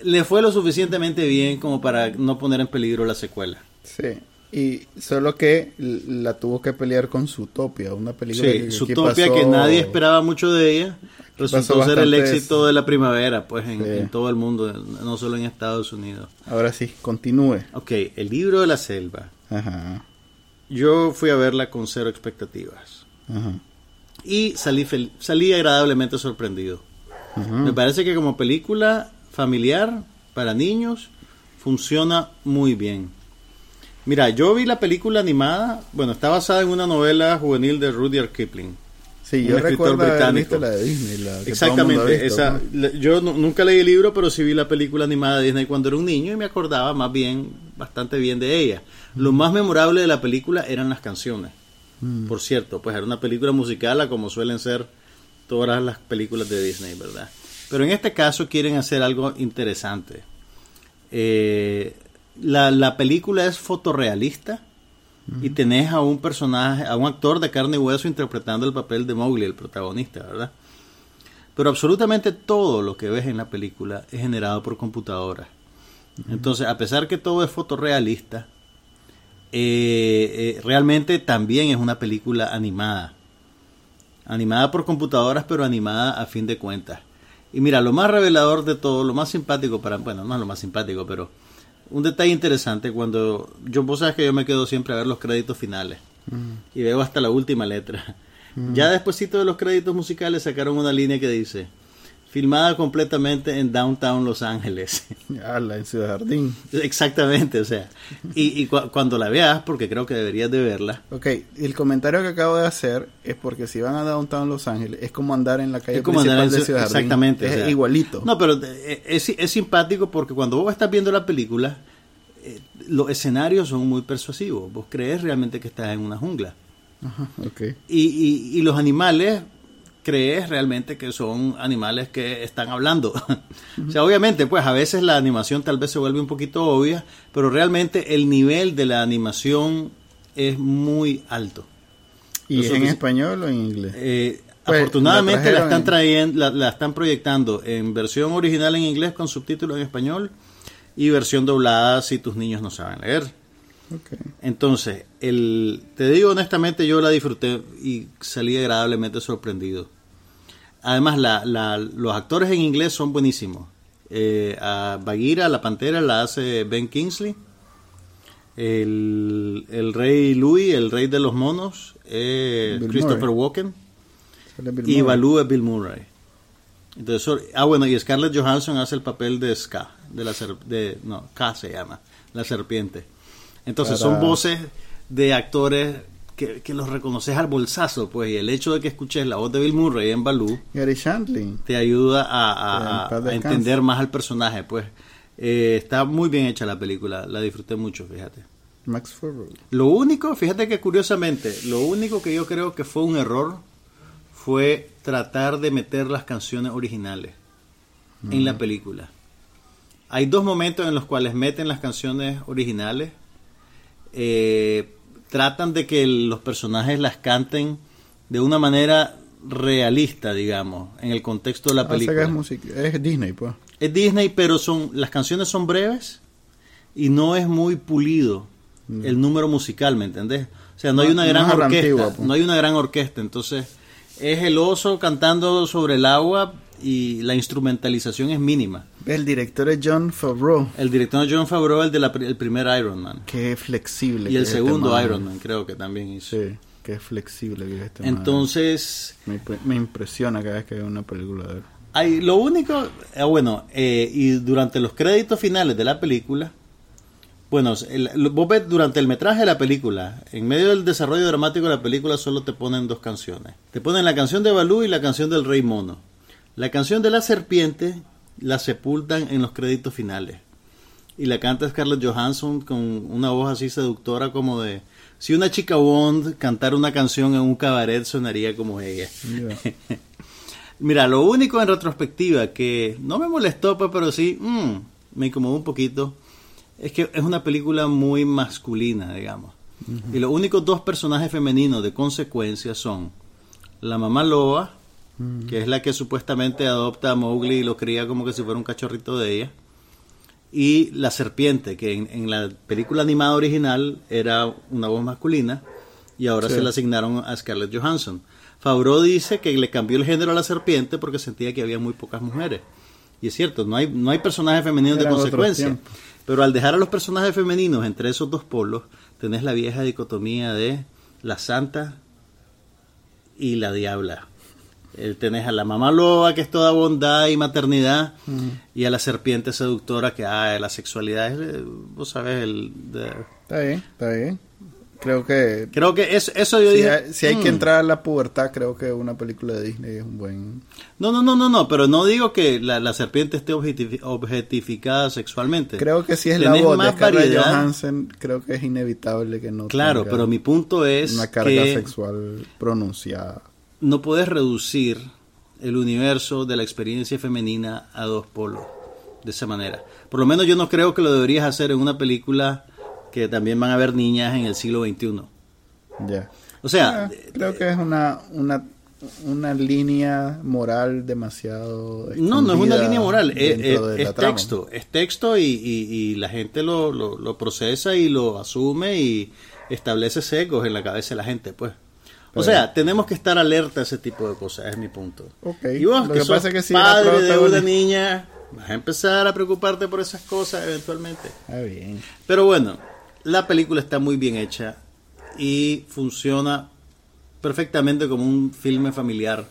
le fue lo suficientemente bien como para no poner en peligro la secuela. Sí, y solo que la tuvo que pelear con Zootopia, una película Sí, que aquí Zootopia pasó- que nadie esperaba mucho de ella, resultó ser el éxito de la primavera, pues en, Sí. en todo el mundo, no solo en Estados Unidos. Ahora sí, continúe. Ok, el libro de la selva. Ajá, Yo fui a verla con cero expectativas ajá. y salí, fel- salí agradablemente sorprendido. Me parece que como película familiar para niños funciona muy bien. Mira, yo vi la película animada, bueno, está basada en una novela juvenil de Rudyard Kipling. Sí, Un yo escritor recuerdo británico. la de Disney. La que Exactamente, visto, esa, yo nu- nunca leí el libro, pero sí vi la película animada de Disney cuando era un niño y me acordaba más bien, bastante bien de ella. Lo más memorable de la película eran las canciones. Por cierto, pues era una película musical, como suelen ser todas las películas de Disney, ¿verdad? Pero en este caso quieren hacer algo interesante. Eh, la, la película es fotorrealista y tenés a un personaje, a un actor de carne y hueso interpretando el papel de Mowgli, el protagonista, ¿verdad? Pero absolutamente todo lo que ves en la película es generado por computadora. Entonces, a pesar que todo es fotorrealista, eh, eh, realmente también es una película animada. Animada por computadoras, pero animada a fin de cuentas. Y mira, lo más revelador de todo, lo más simpático para, bueno, no es lo más simpático, pero un detalle interesante cuando yo, vos sabes que yo me quedo siempre a ver los créditos finales y veo hasta la última letra. Ya despuesito de los créditos musicales sacaron una línea que dice, filmada completamente en downtown Los Ángeles. [laughs] Ala, en Ciudad Jardín. Exactamente, o sea, y, y cu- cuando la veas, porque creo que deberías de verla, Ok, el comentario que acabo de hacer es porque si van a Downtown Los Ángeles es como andar en la calle es como principal andar en de Ciu- Ciudad Jardín. exactamente, Es o sea, igualito. No, pero eh, es, es simpático porque cuando vos estás viendo la película, eh, los escenarios son muy persuasivos. Vos crees realmente que estás en una jungla. Ajá, ok. Y, y- y los animales, crees realmente que son animales que están hablando. [laughs] o sea, obviamente, pues a veces la animación tal vez se vuelve un poquito obvia, pero realmente el nivel de la animación es muy alto. ¿Y es en español o en inglés? Eh, Pues, afortunadamente la están en- trayendo, la, la están proyectando en versión original en inglés con subtítulos en español y versión doblada si tus niños no saben leer. Entonces, el, te digo honestamente, yo la disfruté y salí agradablemente sorprendido. Además, la, la- los actores en inglés son buenísimos. Eh, a Bagheera, la pantera, la hace Ben Kingsley. El, el rey Louis, el rey de los monos, eh, Christopher Murray. Walken. y Baloo es Bill Murray. Entonces, ah, bueno, y Scarlett Johansson hace el papel de Ska, de la de, no, K se llama, la serpiente. Entonces, son voces de actores que, que, los reconoces al bolsazo, pues, y el hecho de que escuches la voz de Bill Murray en Baloo te ayuda a, a, entender más al personaje, pues. Eh, está muy bien hecha la película, la disfruté mucho, fíjate. Max Lo único, fíjate que curiosamente, lo único que yo creo que fue un error fue tratar de meter las canciones originales en la película. Hay dos momentos en los cuales meten las canciones originales. Eh, tratan de que los personajes las canten de una manera realista, digamos, en el contexto de la película. Es, Disney, pues. Es Disney, pero son las canciones son breves y no es muy pulido mm. el número musical, ¿me entendés? O sea, no, hay una gran orquesta, pues. no hay una gran orquesta, entonces es el oso cantando sobre el agua y la instrumentalización es mínima. El director es John Favreau. El director es John Favreau, el del primer Iron Man. Qué flexible. Y el este segundo Iron Man, creo que también hizo. Sí, qué flexible que este Entonces... Me, impresiona cada vez que veo una película de él. Hay, lo único, eh, bueno, eh, y durante los créditos finales de la película, bueno, vos ves durante el metraje de la película, en medio del desarrollo dramático de la película solo te ponen dos canciones. Te ponen la canción de Balú y la canción del Rey Mono. La canción de la serpiente la sepultan en los créditos finales. Y la canta Scarlett Johansson con una voz así seductora como de... Si una chica Bond cantara una canción en un cabaret sonaría como ella. Mira, [laughs] lo único en retrospectiva que no me molestó, pues, pero sí mm, me incomodó un poquito es que es una película muy masculina, digamos. Y los únicos dos personajes femeninos de consecuencia son la mamá loba, que es la que supuestamente adopta a Mowgli y lo cría como que si fuera un cachorrito de ella, y la serpiente, que en, la película animada original era una voz masculina y ahora se la asignaron a Scarlett Johansson. Favreau dice que le cambió el género a la serpiente porque sentía que había muy pocas mujeres. Y es cierto, no hay, no hay personajes femeninos de consecuencia. Pero al dejar a los personajes femeninos entre esos dos polos, tenés la vieja dicotomía de la santa y la diabla. Eh, tenés a la mamá loba, que es toda bondad y maternidad, y a la serpiente seductora, que ah, la sexualidad es, eh, vos sabés, el... Está bien, está bien. Creo que... Creo que eso, eso yo dije... si hay que mm". entrar a la pubertad, creo que una película de Disney es un buen... No, no, no, no, no, pero no digo que la, serpiente esté objetificada sexualmente. Creo que si es la voz de Scarlett Johansson, creo que es inevitable que no Claro, pero mi punto es Una carga sexual pronunciada. No puedes reducir el universo de la experiencia femenina a dos polos de esa manera. Por lo menos yo no creo que lo deberías hacer en una película que también van a haber niñas en el siglo XXI. Ya. O sea, ah, creo que es una, una, una línea moral demasiado... No, no es una línea moral, es, texto, es texto y, y, la gente lo, lo, procesa y lo asume y establece secos en la cabeza de la gente, pues. O sea, tenemos que estar alerta a ese tipo de cosas, es mi punto. Okay. Y vos, que, pasa que si padre de una niña, vas a empezar a preocuparte por esas cosas eventualmente. Ah, bien. Pero bueno, la película está muy bien hecha y funciona perfectamente como un filme familiar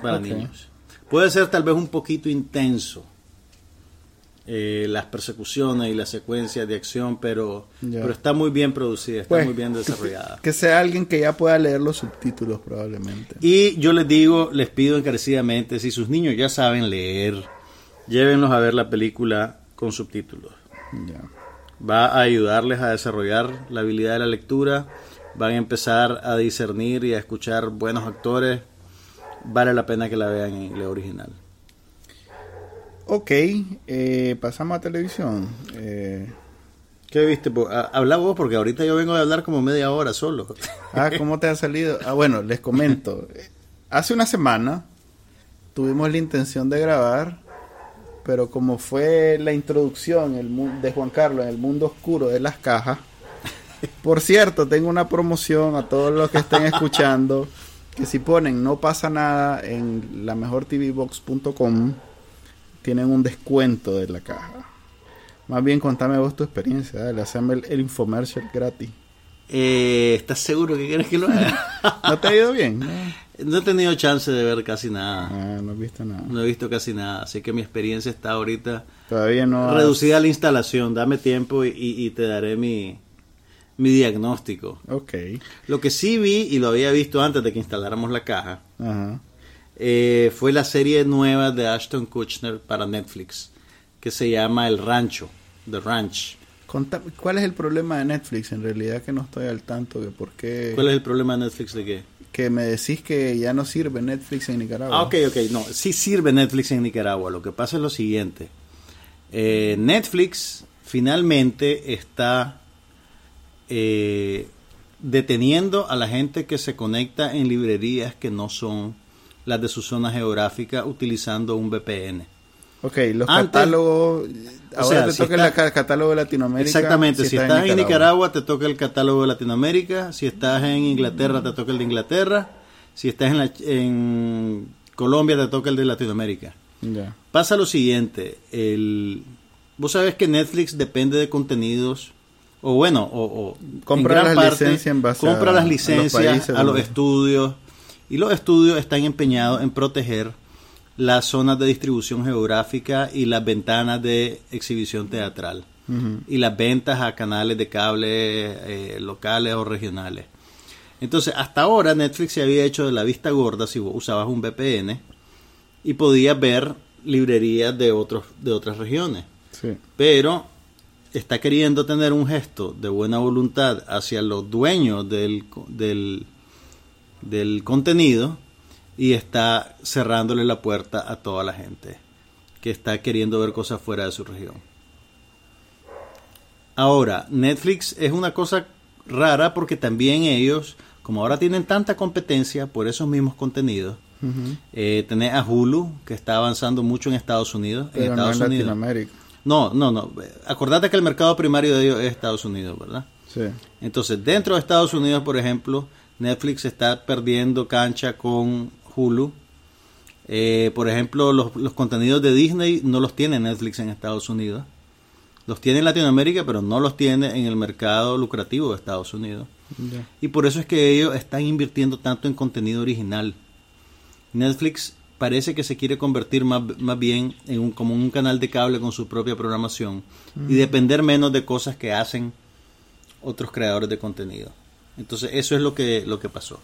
para niños. Puede ser tal vez un poquito intenso eh, las persecuciones y las secuencias de acción, pero, pero está muy bien producida, está pues, muy bien desarrollada. Que, sea alguien que ya pueda leer los subtítulos probablemente. Y yo les digo, les pido encarecidamente, si sus niños ya saben leer, llévenlos a ver la película con subtítulos. Va a ayudarles a desarrollar la habilidad de la lectura, van a empezar a discernir y a escuchar buenos actores, vale la pena que la vean en inglés original. Ok, eh, pasamos a televisión. Eh, ¿Qué viste? Habla vos porque ahorita yo vengo de hablar como media hora solo. [laughs] Ah, ¿cómo te ha salido? Ah, bueno, les comento. Hace una semana tuvimos la intención de grabar pero como fue la introducción el, de Juan Carlos en el mundo oscuro de las cajas, por cierto, tengo una promoción a todos los que estén escuchando, que si ponen no pasa nada en la mejortvbox.com, tienen un descuento de la caja. Más bien contame vos tu experiencia, dale, haceme el, infomercial gratis. Eh, ¿Estás seguro que quieres que lo haga? [laughs] ¿No te ha ido bien? No, [laughs] No he tenido chance de ver casi nada. Ah, no has visto nada. No he visto casi nada, así que mi experiencia está ahorita Todavía no has- reducida a la instalación. Dame tiempo y, y- y te daré mi, mi diagnóstico. Ok. Lo que sí vi, y lo había visto antes de que instaláramos la caja, Ajá. Eh, fue la serie nueva de Ashton Kutcher para Netflix, que se llama El Rancho, The Ranch. ¿Cuál es el problema de Netflix? En realidad que no estoy al tanto de por qué... ¿Cuál es el problema de Netflix de qué? Que me decís que ya no sirve Netflix en Nicaragua. Ah, ok, ok, no, sí sirve Netflix en Nicaragua. Lo que pasa es lo siguiente. Eh, Netflix finalmente está eh, deteniendo a la gente que se conecta en librerías que no son las de su zona geográfica utilizando un VPN. Ok, los Antes- catálogos... Ahora sea, te si toca está- el ca- catálogo de Latinoamérica. Exactamente, si estás, en Nicaragua te toca el catálogo de Latinoamérica, si estás en Inglaterra te toca el de Inglaterra, si estás en, la- en Colombia te toca el de Latinoamérica. Ya. Pasa lo siguiente, el, vos sabes que Netflix depende de contenidos, o bueno, o, o Compra en gran las parte, licencias en base compra a- las a los licencias países a los estudios, y los estudios están empeñados en proteger las zonas de distribución geográfica y las ventanas de exhibición teatral y las ventas a canales de cable eh, locales o regionales. Entonces, hasta ahora Netflix se había hecho de la vista gorda si vos usabas un VPN y podías ver librerías de otros de otras regiones. Sí. Pero está queriendo tener un gesto de buena voluntad hacia los dueños del, del contenido y está cerrándole la puerta a toda la gente que está queriendo ver cosas fuera de su región. Ahora, Netflix es una cosa rara porque también ellos, como ahora tienen tanta competencia por esos mismos contenidos, eh, tenés a Hulu, que está avanzando mucho en Estados Unidos. en Pero no Estados en Unidos. Latinoamérica. No, no, no. Acordate que el mercado primario de ellos es Estados Unidos, ¿verdad? Sí. Entonces, dentro de Estados Unidos, por ejemplo, Netflix está perdiendo cancha con Hulu. Eh, por ejemplo, los, los contenidos de Disney no los tiene Netflix en Estados Unidos. Los tiene en Latinoamérica, pero no los tiene en el mercado lucrativo de Estados Unidos. Y por eso es que ellos están invirtiendo tanto en contenido original. Netflix parece que se quiere convertir más, más bien en un, como un canal de cable con su propia programación y depender menos de cosas que hacen otros creadores de contenido. Entonces eso es lo que, lo que pasó.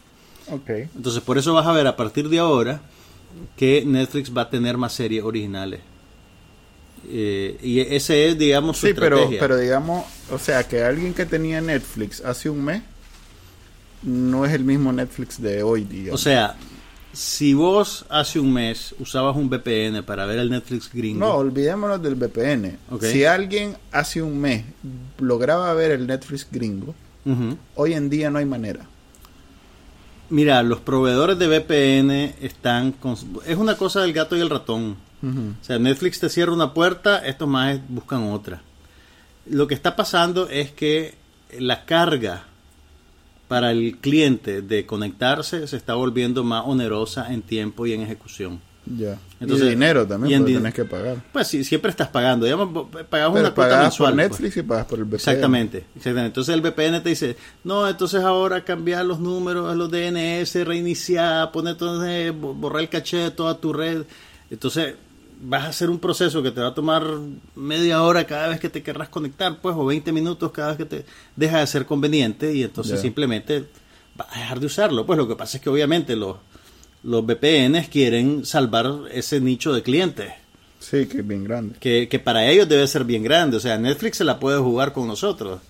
Ok. Entonces por eso vas a ver a partir de ahora que Netflix va a tener más series originales. Eh, y ese es, digamos, su Sí, pero, estrategia. pero digamos, o sea, que alguien que tenía Netflix hace un mes no es el mismo Netflix de hoy, digamos. O sea, si vos hace un mes usabas un VPN para ver el Netflix gringo, no, olvidémonos del VPN. Si alguien hace un mes lograba ver el Netflix gringo, Hoy en día no hay manera. mira, los proveedores de VPN están... con- es una cosa del gato y el ratón. O sea, Netflix te cierra una puerta, estos más buscan otra. Lo que está pasando es que la carga para el cliente de conectarse se está volviendo más onerosa en tiempo y en ejecución. Ya. Entonces, y dinero también, y porque tenés que pagar. Pues sí, siempre estás pagando. Digamos, Pero una cuota mensual. por pues. Netflix y pagas por el VPN. Exactamente, exactamente. Entonces el VPN te dice, no, entonces ahora cambiar los números, los DNS, reiniciar, poner entonces, bo- borrar el caché de toda tu red. Entonces vas a hacer un proceso que te va a tomar media hora cada vez que te querrás conectar, pues, o 20 minutos cada vez que te deja de ser conveniente y entonces simplemente vas a dejar de usarlo. Pues lo que pasa es que obviamente los, los VPNs quieren salvar ese nicho de clientes Sí, que es bien grande. que, que para ellos debe ser bien grande. O sea, Netflix se la puede jugar con nosotros.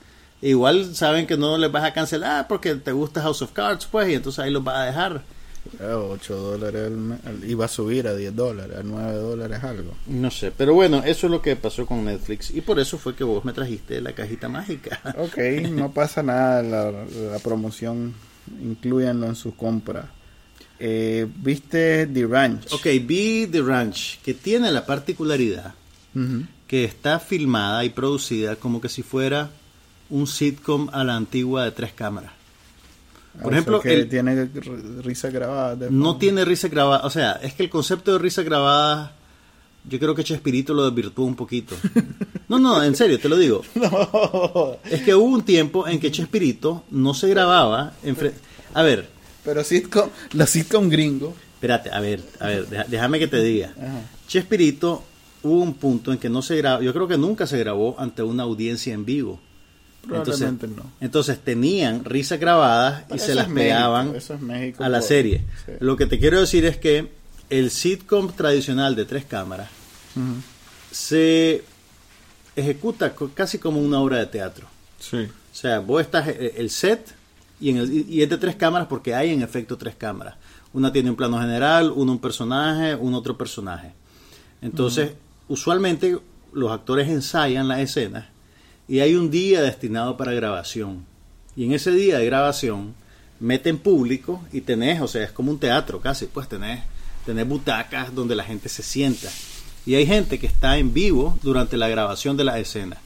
Igual saben que no les vas a cancelar porque te gusta House of Cards, pues, y entonces ahí los vas a dejar. 8 dólares al mes, al- y va a subir a 10 dólares, a 9 dólares algo. No sé, pero bueno, eso es lo que pasó con Netflix y por eso fue que vos me trajiste la cajita mágica. Ok, no pasa nada, la, la promoción, incluyanlo en su compra. Eh, ¿Viste The Ranch? Ok, vi The Ranch, que tiene la particularidad que está filmada y producida como que si fuera un sitcom a la antigua de tres cámaras. Por O sea ejemplo, que el- tiene risa grabada. de No tiene risa grabada, o sea, es que el concepto de risa grabada yo creo que Chespirito lo desvirtuó un poquito. [laughs] No, no, en serio, te lo digo. [laughs] Es que hubo un tiempo en que Chespirito no se grababa en A ver, Pero sitcom, los sitcom gringos. espérate, a ver, a ver, déjame que te diga. Ajá. Chespirito hubo un punto en que no se grabó, yo creo que nunca se grabó ante una audiencia en vivo. Probablemente entonces, no. entonces tenían risas grabadas y se las es pegaban eso es México a la por- serie. sí. Lo que te quiero decir es que el sitcom tradicional de tres cámaras se ejecuta casi como una obra de teatro. Sí. O sea, vos estás eh, el set y, en el- y es de tres cámaras porque hay en efecto tres cámaras. Una tiene un plano general, uno un personaje, un otro personaje. Entonces, usualmente los actores ensayan las escenas y hay un día destinado para grabación. Y en ese día de grabación meten público y tenés, o sea, es como un teatro casi, pues tenés, tenés butacas donde la gente se sienta. Y hay gente que está en vivo durante la grabación de las escenas.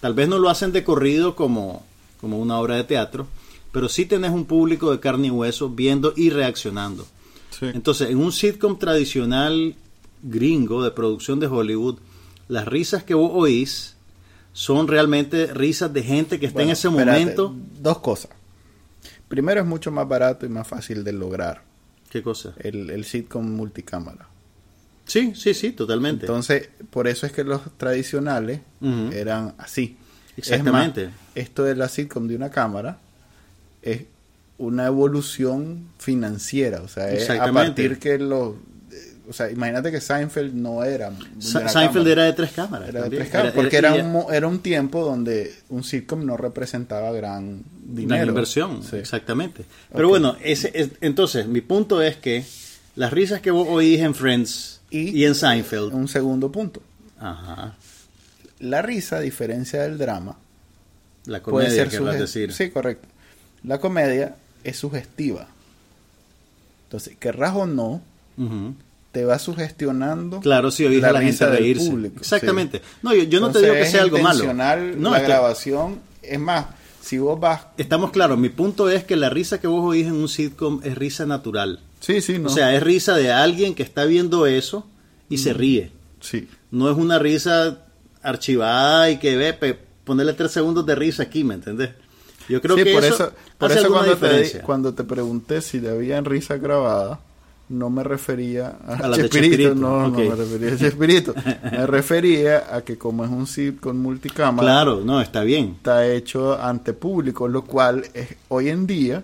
Tal vez no lo hacen de corrido como, como una obra de teatro, pero sí tenés un público de carne y hueso viendo y reaccionando. Sí. Entonces, en un sitcom tradicional gringo de producción de Hollywood, las risas que vos oís son realmente risas de gente que está Bueno, en ese espérate, momento. Dos cosas. Primero es mucho más barato y más fácil de lograr ¿Qué cosa? el, el sitcom multicámara. Sí, sí, sí, totalmente. Entonces, por eso es que los tradicionales eran así. Exactamente. Es más, esto de la sitcom de una cámara es una evolución financiera. O sea, es a partir que los... O sea, imagínate que Seinfeld no era... Sa- Seinfeld cámara. era de tres cámaras. Era de tres cámaras, porque era, y- un, era un tiempo donde un sitcom no representaba gran dinero. Gran inversión, Sí. exactamente. Pero bueno, ese es- entonces mi punto es que las risas que vos oís en Friends y, Y- en Seinfeld, Un segundo punto. ajá, La risa, a diferencia del drama, la puede comedia, ser querrás suge- decir. Sí, correcto. La comedia es sugestiva. Entonces, querrás o no, te va sugestionando. Claro, sí, oís la a la gente reírse. público, Exactamente. sí. No, yo, yo no te digo que sea algo malo. No, la grabación. Es más, si vos vas. estamos claros. Mi punto es que la risa que vos oís en un sitcom es risa natural. Sí, sí, no. O sea, es risa de alguien que está viendo eso y se ríe. sí. No es una risa archivada y que ve, ponerle tres segundos de risa aquí, ¿me entendés? Yo creo Sí, que por eso, por eso cuando, te, cuando te pregunté si habían risa grabada, no me refería a, A de Chespirito, Chespirito, no, ok. no me refería a Chespirito. [laughs] me refería a que como es un sitcom multicámara, Claro, no, está bien. está hecho ante público, lo cual es hoy en día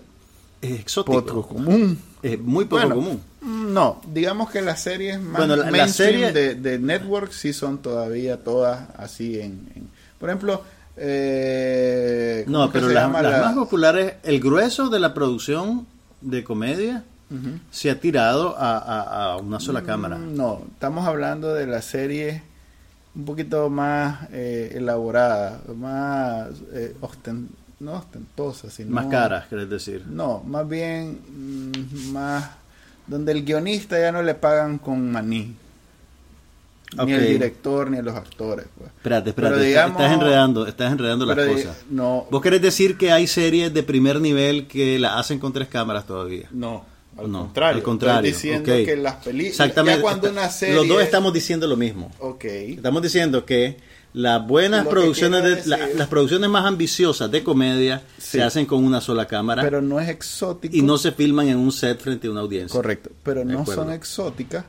Es exótico. poco común. Es muy poco Bueno, común. mm, No, digamos que las series más Bueno, la- la serie- de, de Network sí son todavía todas así en... en- por ejemplo, eh, ¿cómo No, pero las, llama las la- más populares, el grueso de la producción de comedia se ha tirado a, a- a una sola cámara. Mm, No, estamos hablando de las series un poquito más eh, elaboradas, más eh, osten- no ostentosas, sino Más caras, querés decir. No, más bien mm, más donde el guionista ya no le pagan con maní. Ni el director ni los actores, pues. Espérate, espérate, Pero digamos- estás enredando, estás enredando las cosas. no, ¿Vos querés decir que hay series de primer nivel que la hacen con tres cámaras todavía? no, al No, contrario. al contrario, Estoy diciendo que las películas Exactamente. ya cuando Está- una serie Los dos estamos diciendo lo mismo. Ok. Estamos diciendo que las buenas Lo producciones, de, la- las producciones más ambiciosas de comedia Sí. se hacen con una sola cámara Pero no es exótico. y no se filman en un set frente a una audiencia. Correcto, pero no son exóticas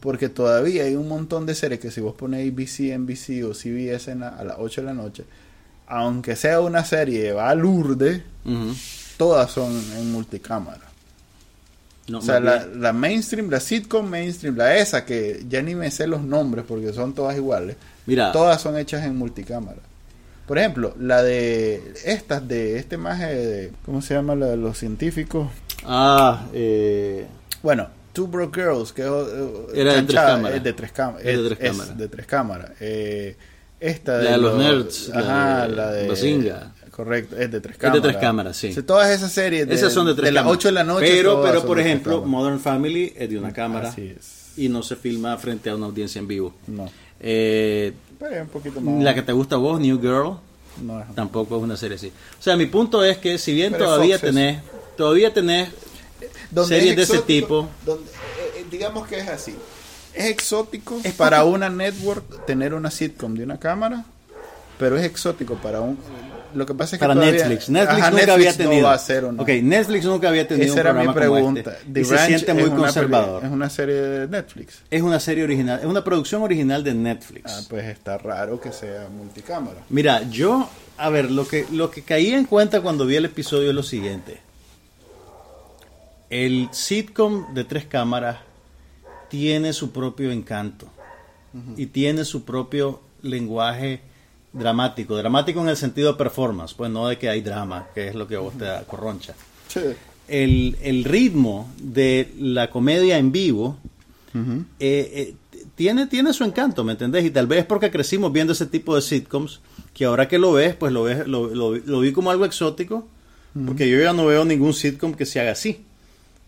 porque todavía hay un montón de series que si vos pones ABC, NBC o CBS en la- a las 8 de la noche, aunque sea una serie Lourdes, Ujú. todas son en multicámara. No, o sea, la, la mainstream, la sitcom mainstream, la esa que ya ni me sé los nombres porque son todas iguales, Mira, todas son hechas en multicámara. Por ejemplo, la de estas de este maje de ¿cómo se llama la de los científicos? ah, eh, Bueno, Two Broke Girls, que eh, Era de tres cámaras. Es de tres cámaras. Es de tres es cámaras. de cámaras. Eh, esta La de los nerds, la Ajá, de la de. Bazinga. Correcto, es de tres Es de cámaras. tres cámaras, sí. O sea, todas esas series. De, esas son de tres de las cámaras. 8 de la noche. Pero, pero por de ejemplo, cámaras. Modern Family es de una cámara Así es. y no se filma frente a una audiencia en vivo. No. Eh, Pero es un poquito más. la que te gusta a vos, New Girl, No es- tampoco es una serie así. O sea, mi punto es que si bien Pero todavía Fox es- tenés, todavía tenés Donde series es de ese tipo. donde- eh, eh, digamos que es así. Es exótico para una network tener una sitcom de una cámara, pero es exótico para un lo que pasa es que para todavía- Netflix. Netflix Ajá, nunca Netflix había no tenido. va a hacer una. Ok, Netflix nunca había tenido Esa era un mi programa como pregunta. este. Y se siente es muy conservador. Es una serie de Netflix. Es una serie original, es una producción original de Netflix. Ah, pues está raro que sea multicámara. Mira, yo, a ver, lo que, lo que caí en cuenta cuando vi el episodio es lo siguiente. El sitcom de tres cámaras tiene su propio encanto y tiene su propio lenguaje dramático. Dramático en el sentido de performance, pues no de que hay drama, que es lo que vos te da corroncha. El, el ritmo de la comedia en vivo eh, eh, tiene, tiene su encanto, ¿me entendés? Y tal vez es porque crecimos viendo ese tipo de sitcoms, que ahora que lo ves, pues lo, ves, lo, lo- lo vi como algo exótico, porque yo ya no veo ningún sitcom que se haga así.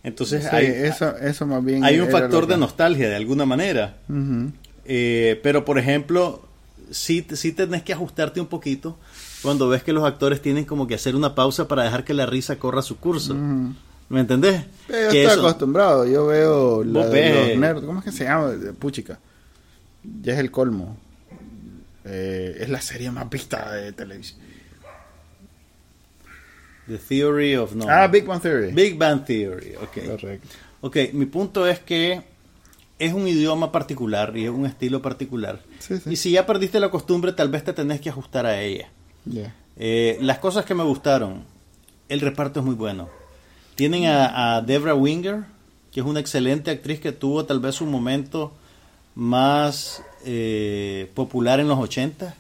Entonces Sí, hay, eso, eso más bien. hay un factor que- de nostalgia de alguna manera. Eh, pero, por ejemplo, sí, sí tenés que ajustarte un poquito cuando ves que los actores tienen como que hacer una pausa para dejar que la risa corra su curso. ¿Me entendés? Yo Que estoy eso- acostumbrado. Yo veo la de los nerds. ¿Cómo es que se llama? Puchica. Ya es el colmo. Eh, es la serie más vista de televisión. The Theory of No. Ah, Big Bang Theory. Big Bang Theory, ok. Correcto. Ok, mi punto es que es un idioma particular y es un estilo particular. Sí, sí. Y si ya perdiste la costumbre, tal vez te tenés que ajustar a ella. Eh, las cosas que me gustaron, el reparto es muy bueno. Tienen a, a Debra Winger, que es una excelente actriz que tuvo tal vez un momento más eh, popular en los 80,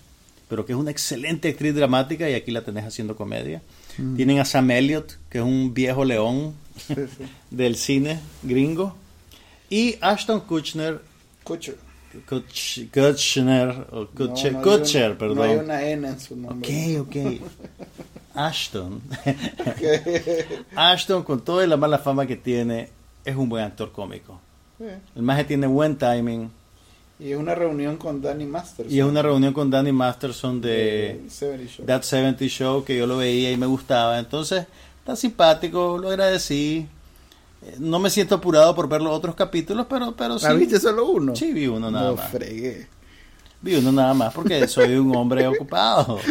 pero que es una excelente actriz dramática y aquí la tenés haciendo comedia. Tienen a Sam Elliott, que es un viejo león Sí, sí. [laughs] del cine gringo. Y Ashton Kutcher, Kutcher. Kutch- Kutcher, o Kutcher, No, no Kutcher, una- perdón. No hay una N en su nombre. Ok, ok. [laughs] Ashton. [laughs] Ashton, con toda la mala fama que tiene, es un buen actor cómico. Sí. El maje tiene buen timing. Y es una reunión con Danny Masters. Y es una reunión con Danny Masterson de That 70 Show que yo lo veía y me gustaba. Entonces, está simpático, lo agradecí. Eh, No me siento apurado por ver los otros capítulos, pero, pero sí. ¿Ah, viste solo uno? Sí, vi uno nada No más. fregué. Vi uno nada más porque soy un hombre ocupado. [laughs]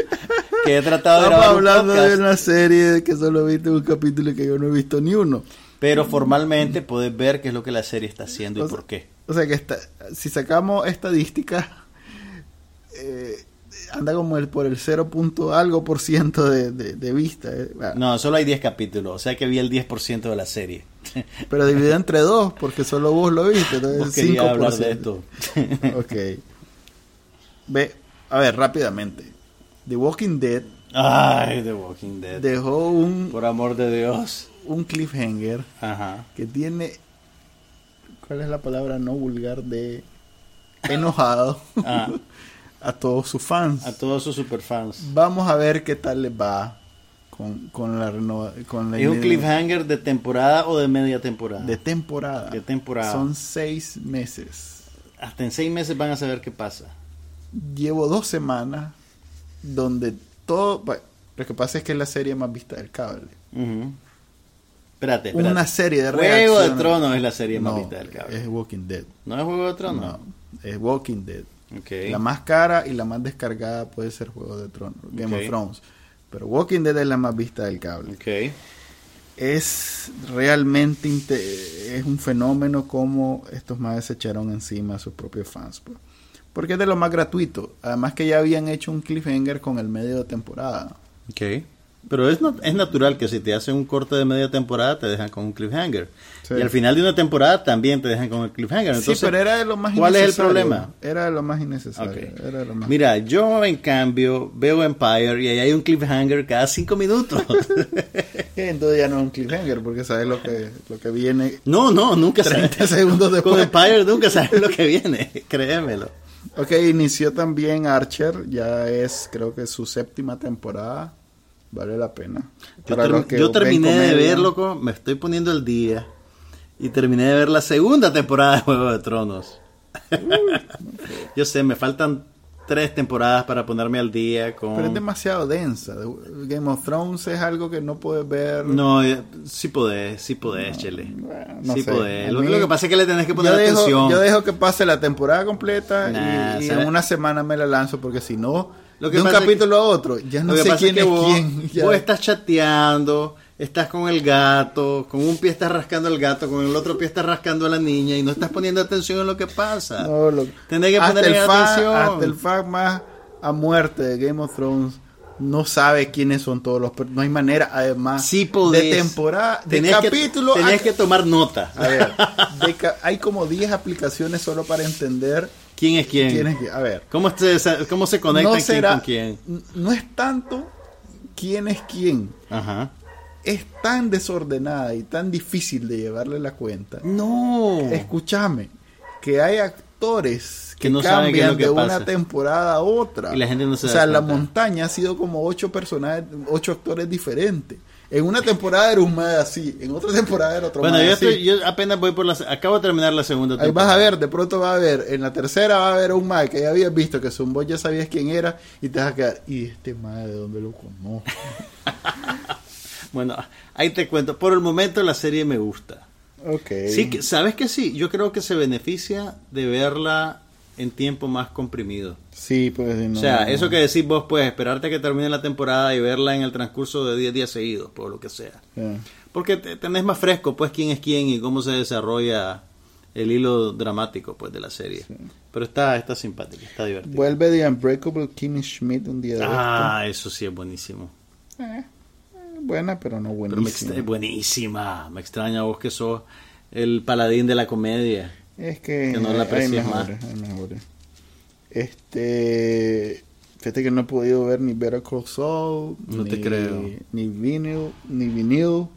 Que he tratado de Estamos hablando podcast. de una serie que solo viste un capítulo que yo no he visto ni uno. Pero formalmente puedes ver qué es lo que la serie está haciendo y sea, por qué. O sea que está, si sacamos estadísticas, eh, anda como el, por el 0 punto algo por ciento de, de, de vista. eh. No, solo hay 10 capítulos, o sea que vi el 10% de la serie. [laughs] Pero dividido entre dos, porque solo vos lo viste. Entonces querías 5%. hablar de esto. [laughs] ok. Ve, a ver, rápidamente. The Walking Dead Ay, The Walking Dead. dejó un, Por amor de Dios. un cliffhanger Ajá. que tiene. ¿Cuál es la palabra no vulgar de [laughs] enojado Ah, [laughs] a todos sus fans? a todos sus superfans. Vamos a ver qué tal les va con, con la renova, con la ¿Es un cliffhanger de temporada o de media temporada? de temporada. De temporada. Son seis meses. Hasta en seis meses van a saber qué pasa. Llevo dos semanas donde todo. Lo que pasa es que es la serie más vista del cable. Espérate, espérate. Una serie de Juego de reacciones. Tronos es la serie más vista del cable. Es Walking Dead. ¿No es Juego de Tronos? No, es Walking Dead. La más cara y la más descargada puede ser Juego de Tronos, Game of Thrones. Pero Walking Dead es la más vista del cable. Es realmente es un fenómeno como estos más se echaron encima a sus propios fans. pues. Porque es de lo más gratuito. Además que ya habían hecho un cliffhanger con el medio de temporada. Ok. Pero es, no- es natural que si te hacen un corte de media temporada te dejan con un cliffhanger. Sí. Y al final de una temporada también te dejan con el cliffhanger. Entonces, sí, pero era de lo más ¿cuál es el problema? Era de lo más innecesario. Ok. Era de lo más... Mira, yo en cambio veo Empire y ahí hay un cliffhanger cada cinco minutos. [laughs] Entonces ya no es un cliffhanger porque sabes lo que, lo que viene. no, no, nunca 30 sabes. segundos Con después. Empire nunca sabes lo que viene, [laughs] créemelo. Ok, inició también Archer. Ya es, creo que su séptima temporada. Vale la pena. Yo, ter- que terminé de ver, loco, me estoy poniendo el día y terminé de ver la segunda temporada de Juego de Tronos. yo sé, me faltan tres temporadas para ponerme al día con... Pero es demasiado densa. Game of Thrones es algo que no puedes ver. No, eh, sí podés, sí podés, Chele. Bueno, no sí sé. podés. Lo, mí- lo que pasa es que le tenés que poner yo dejo, atención. yo dejo que pase la temporada completa y- Nah, y, en una semana me la lanzo porque si no, Lo que de un capítulo a otro, ya no que sé quién es que vos, quién. ya. vos estás chateando, estás con el gato, con un pie estás rascando al gato, con el otro pie estás rascando a la niña y no estás poniendo atención en lo que pasa. No, lo- Tenés que fan- atención. Hasta el fan más a muerte de Game of Thrones no sabe quiénes son todos los no hay manera además Sí podés. de temporada de Tenés que- capítulo tenés a- que tomar nota. a ver [laughs] de hay como 10 aplicaciones solo para entender ¿Quién es quién? quién es quién. a ver ¿Cómo, se, ¿Cómo se conectan no quién será con quién? no es tanto quién es quién Ajá. es tan desordenada y tan difícil de llevarle la cuenta No. escúchame que hay actores que, Que no saben qué es cambian lo que de pasa. una temporada a otra Y la gente no se o da sea la montaña ha sido como ocho personajes ocho actores diferentes en una temporada era un más así en otra temporada era otro Bueno, más yo, así. estoy- yo apenas voy por la... Acabo de terminar la segunda Ahí vas temporada. a ver, de pronto va a ver, en la tercera va a haber un mae que ya habías visto, que son vos ya sabías quién era, y te vas a quedar, ¿y este mae de dónde lo conozco? [laughs] Bueno, ahí te cuento. Por el momento la serie me gusta. Ok. Sí, ¿sabes que sí? Yo creo que se beneficia de verla en tiempo más comprimido. Sí, pues no- o sea, eso que decís vos, puedes esperarte que termine la temporada y verla en el transcurso de 10 días seguidos, por lo que sea. Porque te- tenés más fresco, pues, quién es quién y cómo se desarrolla el hilo dramático, pues, de la serie. Pero está, está simpática, está divertida. Vuelve The Unbreakable Kimmy Schmidt un día de ah, eso sí es buenísimo. esto. Eh, buena, pero no Pero me buenísima. extra- buenísima. Me extraña vos que sos el paladín de la comedia. Es que, Que no la hay mejores, hay mejores. Este, fíjate que no he podido ver ni Better Call Saul, No ni, te creo. ni Vinyl, ni Vinyl,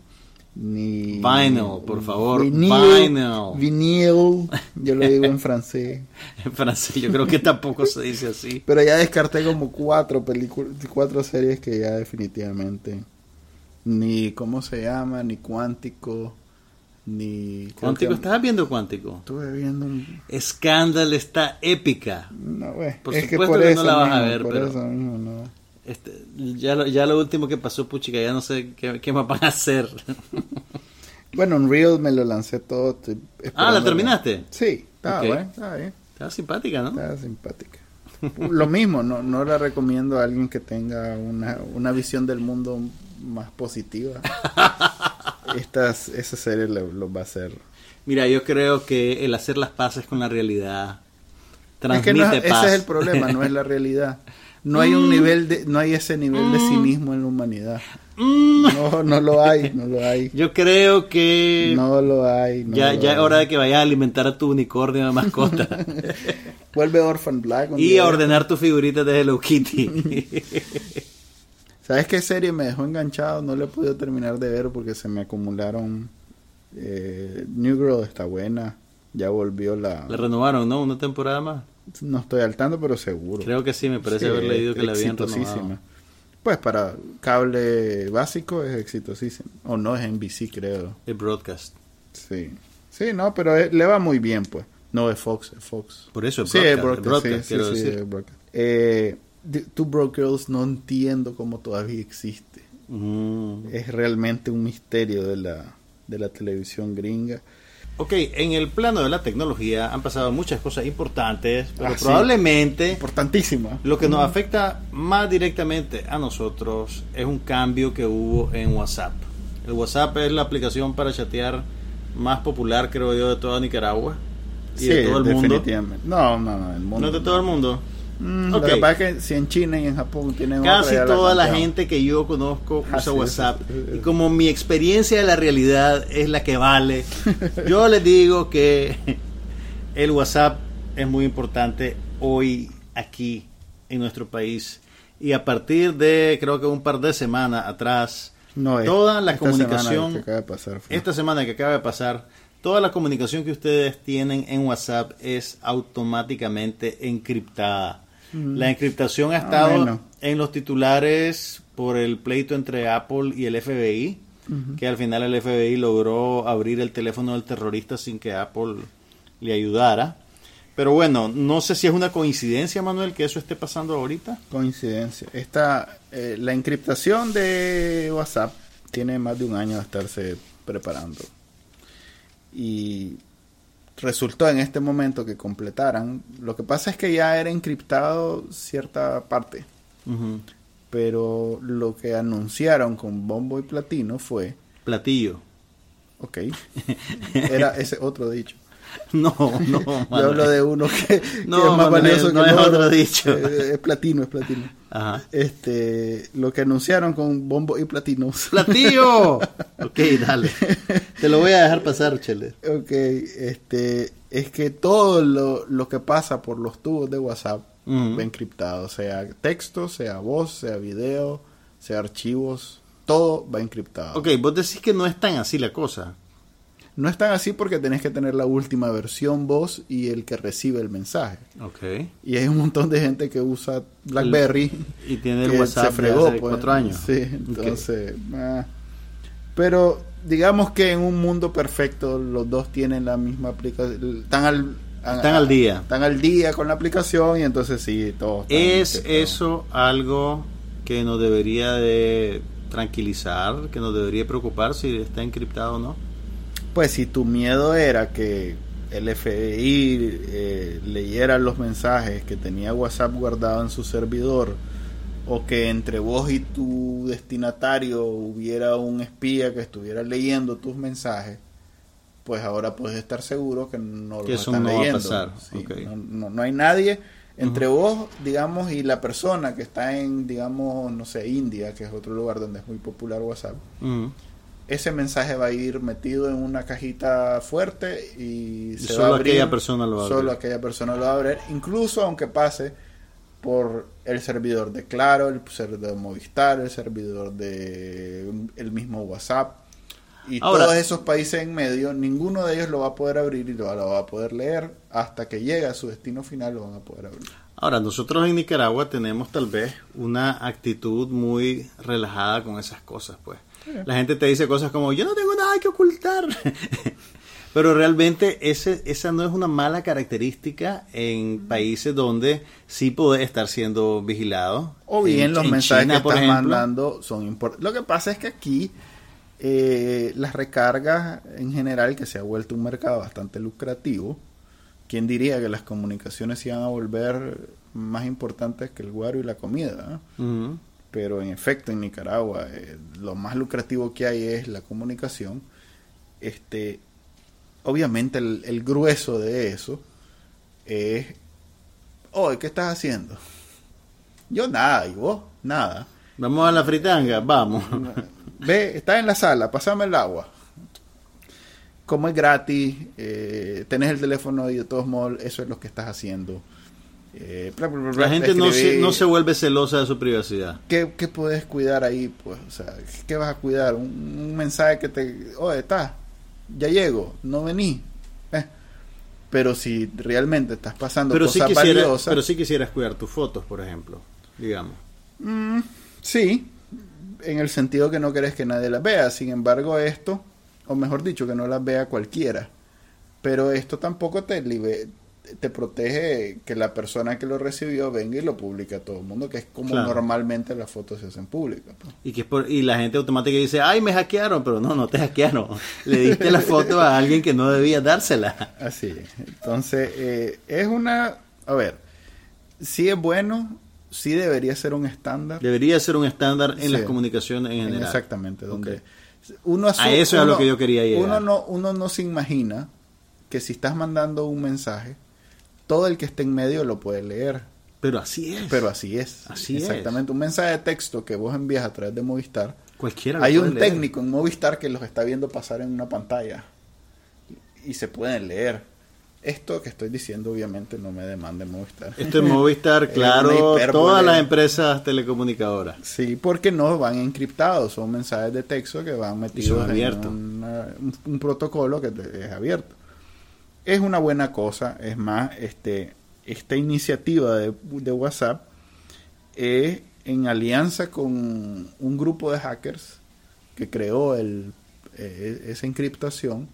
ni Vinyl, por favor, Vinyl, vinyl. Vinyl, yo lo digo en francés. [laughs] En francés, yo creo que tampoco se dice así. Pero ya descarté como cuatro películas, cuatro series que ya definitivamente ni cómo se llama, ni cuántico, ni Cuántico, que- ¿estabas viendo Cuántico? Estuve viendo un Scandal está épica. no, güey, Por es que supuesto por que eso no la vas a ver, por pero- eso mismo no. Este, ya, lo, ya lo último que pasó, puchica, ya no sé qué, qué más van a hacer. [laughs] Bueno, Unreal me lo lancé todo. ah, ¿la terminaste? Sí, estaba Ok. bueno, estaba bien, Está simpática, ¿no? estaba simpática. Lo mismo, no, no la recomiendo a alguien que tenga una, una visión del mundo más positiva. [laughs] Estas, esa serie lo, lo va a hacer. Mira, yo creo que el hacer las paces con la realidad Es transmite que no, ese paz. es el problema, no es la realidad. No hay un nivel de, no hay ese nivel de cinismo en la humanidad. Mm, No, no lo hay, no lo hay. [laughs] yo creo que No lo hay. no ya, lo ya es hay. hora de que vayas a alimentar a tu unicornio de mascota [laughs] Vuelve Orphan Black. y a de ordenar tus figuritas de Hello Kitty. [laughs] ¿Sabes qué serie me dejó enganchado? No le he podido terminar de ver porque se me acumularon. eh, New Girl está buena. Ya volvió la. Le renovaron, ¿no? Una temporada más. No estoy al tanto, pero seguro. Creo que sí, me parece Sí, haber leído que la habían exitosísima. renovado. Pues para cable básico es exitosísimo. O no, es NBC, creo. El broadcast. Sí. Sí, no, pero es- le va muy bien, pues. No, es Fox, es Fox. Por eso, Sí, broadcast, es broadcast, broadcast, sí, quiero sí, sí, decir. es broadcast. Eh, Two Broke Girls no entiendo cómo todavía existe. Mm. Es realmente un misterio de la, de la televisión gringa. Ok, en el plano de la tecnología han pasado muchas cosas importantes, pero Ah, sí. probablemente Importantísima. lo que nos afecta más directamente a nosotros es un cambio que hubo en WhatsApp. El WhatsApp es la aplicación para chatear más popular, creo yo, de toda Nicaragua y Sí, de todo el mundo. No, no, no, el mundo. No es de todo el mundo. Mm, Ok. Lo que pasa es que si en China y en Japón tienen Casi otra, toda la gente que yo conozco usa WhatsApp. sí, sí, sí. Y como mi experiencia de la realidad es la que vale, [laughs] yo les digo que el WhatsApp es muy importante hoy aquí en nuestro país. Y a partir de, creo que un par de semanas atrás, No, es- toda la esta semana que acaba de pasar esta semana que acaba de pasar, toda la comunicación que ustedes tienen en WhatsApp es automáticamente encriptada. La encriptación ha Ah, estado bueno. en los titulares por el pleito entre Apple y el FBI, que al final el FBI logró abrir el teléfono del terrorista sin que Apple le ayudara. Pero bueno, no sé si es una coincidencia, Manuel, que eso esté pasando ahorita. Coincidencia. Esta, eh, la encriptación de WhatsApp tiene más de un año de estarse preparando. Y resultó en este momento que completaran. Lo que pasa es que ya era encriptado cierta parte. Pero lo que anunciaron con bombo y platino fue... Platillo. Ok. [laughs] Era ese otro dicho. [laughs] No, no. Yo hablo de uno que, [laughs] no, es más valioso no que es otro dicho. Eh, es platino, es platino. Ajá. Este, lo que anunciaron con bombo y platino. [laughs] ¡Platillo! ok, dale. Te lo voy a dejar pasar, Chele. Ok, este, es que todo lo, lo que pasa por los tubos de WhatsApp va encriptado, sea texto, sea voz, sea video, sea archivos, todo va encriptado. Ok, vos decís que no es tan así la cosa. No es tan así porque tenés que tener la última versión vos y el que recibe el mensaje. Ok. Y hay un montón de gente que usa BlackBerry y tiene el que WhatsApp se fregó de hace pues. cuatro años. Sí, entonces. ah. Pero digamos que en un mundo perfecto los dos tienen la misma aplicación. Están al, Están al día. Están al día con la aplicación y entonces sí, todo. está ¿Es eso algo que nos debería de tranquilizar, que nos debería preocupar si está encriptado o no? Pues si tu miedo era que el FBI eh, leyera los mensajes que tenía WhatsApp guardado en su servidor o que entre vos y tu destinatario hubiera un espía que estuviera leyendo tus mensajes, pues ahora puedes estar seguro que no lo eso están no va a leyendo. pasar, Sí, no, no- no hay nadie entre vos, digamos, y la persona que está en, digamos, no sé, India, que es otro lugar donde es muy popular WhatsApp. Ese mensaje va a ir metido en una cajita fuerte y, se solo va a abrir. aquella persona lo va a Solo abrir. aquella persona lo va a abrir, incluso aunque pase por el servidor de Claro, el servidor de Movistar, el servidor de el mismo WhatsApp y Ahora- todos esos países en medio, ninguno de ellos lo va a poder abrir y lo, lo va a poder leer hasta que llegue a su destino final lo van a poder abrir. Ahora, nosotros en Nicaragua tenemos tal vez una actitud muy relajada con esas cosas, pues. La gente te dice cosas como, yo no tengo nada que ocultar. [laughs] Pero realmente ese, esa no es una mala característica en países donde sí puede estar siendo vigilado. O bien En- los en mensajes China, que estás ejemplo. mandando son importantes. Lo que pasa es que aquí eh, las recargas en general, que se ha vuelto un mercado bastante lucrativo, ¿quién diría que las comunicaciones se iban a volver más importantes que el guaro y la comida? Pero en efecto en Nicaragua eh, lo más lucrativo que hay es la comunicación. Este, obviamente el, el grueso de eso es, oye, ¿qué estás haciendo? Yo nada, y vos nada. Vamos a la fritanga, vamos. [laughs] Ve, estás en la sala, pasame el agua. Como es gratis, eh, tenés el teléfono y de todos modos eso es lo que estás haciendo. Eh, bla, bla, bla, bla, La gente no se, no se vuelve celosa de su privacidad. ¿Qué, qué puedes cuidar ahí? Pues, o sea, ¿qué vas a cuidar? Un, un mensaje que te, oye, está, ya llego, no vení. Eh. Pero si realmente estás pasando Pero sí, cosas quisiera, valiosas, pero sí quisieras cuidar tus fotos, por ejemplo, digamos. mm, sí, en el sentido que no querés que nadie las vea. Sin embargo, esto, o mejor dicho, que no las vea cualquiera. Pero esto tampoco te libe- te protege que la persona que lo recibió venga y lo publique a todo el mundo, que es como Claro. normalmente las fotos se hacen públicas. pues. Y que es por, y la gente automática dice, ay, me hackearon, pero no, no te hackearon. [laughs] Le diste la foto a alguien que no debía dársela. Así es. Entonces, eh, es una. A ver, sí es bueno, sí debería ser un estándar. Debería ser un estándar en Sí. las comunicaciones en en general. Exactamente, donde uno asu- A eso es a lo que yo quería llegar. Uno no, uno no se imagina que si estás mandando un mensaje, todo el que esté en medio lo puede leer. Pero así es. Pero así es. Así es. Exactamente. Un mensaje de texto que vos envías a través de Movistar. Cualquiera lo Hay puede un leer. técnico en Movistar que los está viendo pasar en una pantalla y, se pueden leer. Esto que estoy diciendo obviamente no me demande Movistar. Esto [laughs] es Movistar, claro, todas las empresas telecomunicadoras. Sí, porque no van encriptados, son mensajes de texto que van metidos en una- un, un protocolo que es abierto. Es una buena cosa, es más, este, esta iniciativa de, de WhatsApp es en alianza con un grupo de hackers que creó el, eh, esa encriptación,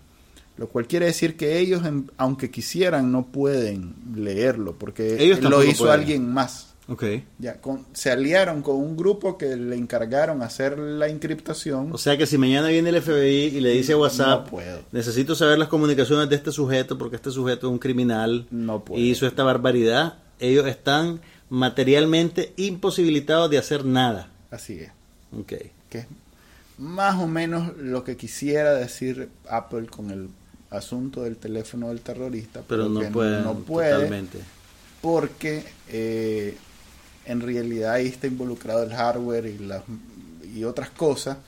Lo cual quiere decir que ellos, en- aunque quisieran, no pueden leerlo, porque Ellos lo hizo pueden. alguien más. Ok. Ya, con- se aliaron con un grupo que le encargaron hacer la encriptación. O sea que si mañana viene el FBI y le dice a WhatsApp, No puedo. necesito saber las comunicaciones de este sujeto porque este sujeto es un criminal No puedo. y hizo esta barbaridad, ellos están materialmente imposibilitados de hacer nada. Así es. Ok. Que es más o menos lo que quisiera decir Apple con el asunto del teléfono del terrorista. Pero no que pueden no puede totalmente. porque eh, en realidad ahí está involucrado el hardware y, las, y otras cosas.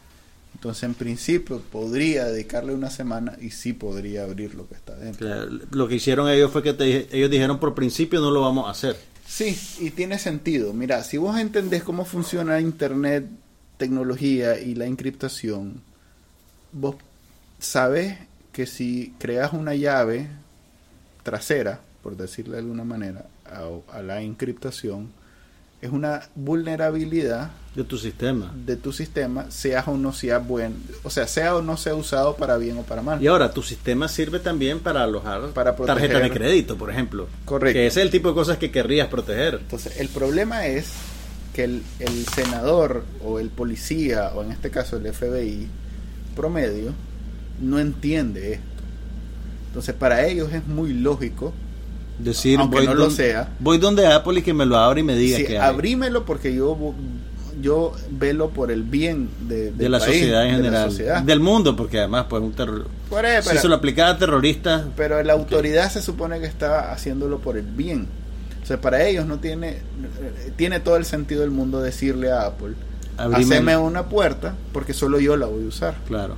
Entonces, en principio, podría dedicarle una semana y sí podría abrir lo que está dentro. Claro, Lo que hicieron ellos fue que te- ellos dijeron por principio no lo vamos a hacer. Sí, y tiene sentido. Mira, si vos entendés cómo funciona Internet, tecnología y la encriptación, vos sabés que si creas una llave trasera, por decirlo de alguna manera, a, a la encriptación, es una vulnerabilidad De tu sistema. de tu sistema, sea o no sea buen, o sea, sea o no sea usado para bien o para mal. Y ahora, tu sistema sirve también para alojar Para proteger. tarjetas de crédito, por ejemplo. Correcto. Que ese es el tipo de cosas que querrías proteger. Entonces, el problema es que el, el senador o el policía, o en este caso el FBI promedio, no entiende esto. Entonces, para ellos es muy lógico, Decir, Aunque voy, no lo sea. voy donde Apple y que me lo abra y me diga sí, que hay. abrímelo porque yo, yo velo por el bien de, la país, sociedad en de general. sociedad. Del mundo, porque además, pues, un terror. Ahí, Si pero- se lo aplicara a terroristas, pero la autoridad se supone que está haciéndolo por el bien. O sea, para ellos no tiene, tiene todo el sentido del mundo decirle a Apple, Abrime haceme una puerta porque solo yo la voy a usar. claro,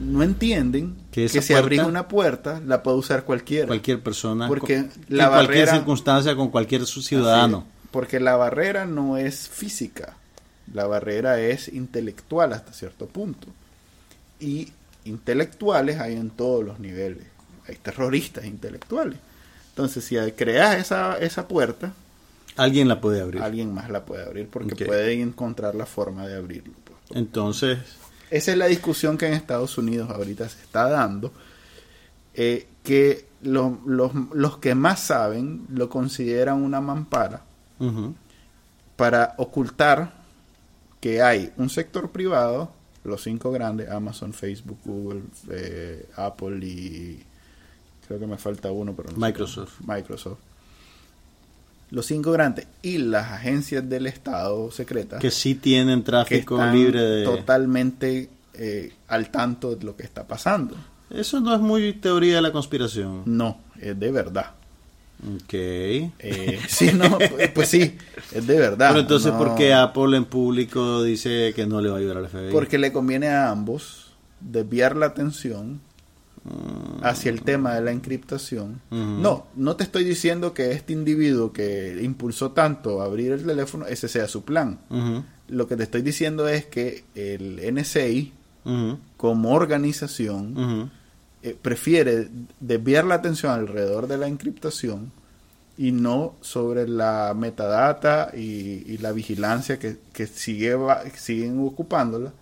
No entienden Que que, esa si puerta- una puerta la puede usar cualquiera. cualquier persona, Porque con- la en cualquier circunstancia, con cualquier ciudadano. Es, porque la barrera no es física, la barrera es intelectual hasta cierto punto. Y intelectuales hay en todos los niveles. Hay terroristas intelectuales. Entonces, si creas esa, esa puerta, Alguien la puede abrir. alguien más la puede abrir porque puede encontrar la forma de abrirlo. pues. Entonces, Esa es la discusión que en Estados Unidos ahorita se está dando, eh, que lo- los, los que más saben lo consideran una mampara para ocultar que hay un sector privado, los cinco grandes, Amazon, Facebook, Google, eh, Apple y creo que me falta uno, pero no Microsoft. Microsoft. Los cinco grandes y las agencias del Estado secretas que sí tienen que tráfico están libre de... totalmente eh, al tanto de lo que está pasando. Eso no es muy teoría de la conspiración. No, es de verdad. Ok. Eh, sí, no, pues, pues sí, es de verdad. Pero entonces, no- ¿por qué Apple en público dice que no le va a ayudar al FBI? Porque le conviene a ambos desviar la atención hacia el tema de la encriptación. No, no te estoy diciendo que este individuo que impulsó tanto abrir el teléfono, ese sea su plan. Lo que te estoy diciendo es que el NSA, ujú, como organización, eh, prefiere desviar la atención alrededor de la encriptación y no sobre la metadata y, y la vigilancia que, que sigue va- siguen ocupándola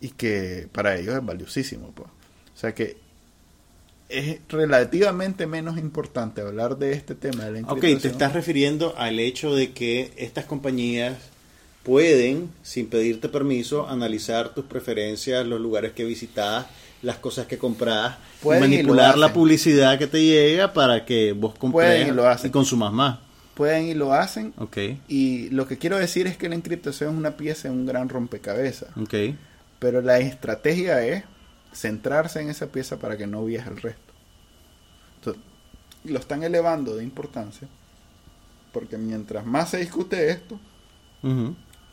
y que para ellos es valiosísimo. pues. O sea que es relativamente menos importante hablar de este tema de la Ok, te estás refiriendo al hecho de que estas compañías pueden, sin pedirte permiso, analizar tus preferencias, los lugares que visitas, las cosas que compras, manipular la publicidad que te llega para que vos compres y lo hacen. y consumas más. Pueden y lo hacen. Ok, Y lo que quiero decir es que la encriptación es una pieza en un gran rompecabezas. ok. Pero la estrategia es centrarse en esa pieza para que no viaje el resto. Entonces, lo están elevando de importancia porque mientras más se discute esto,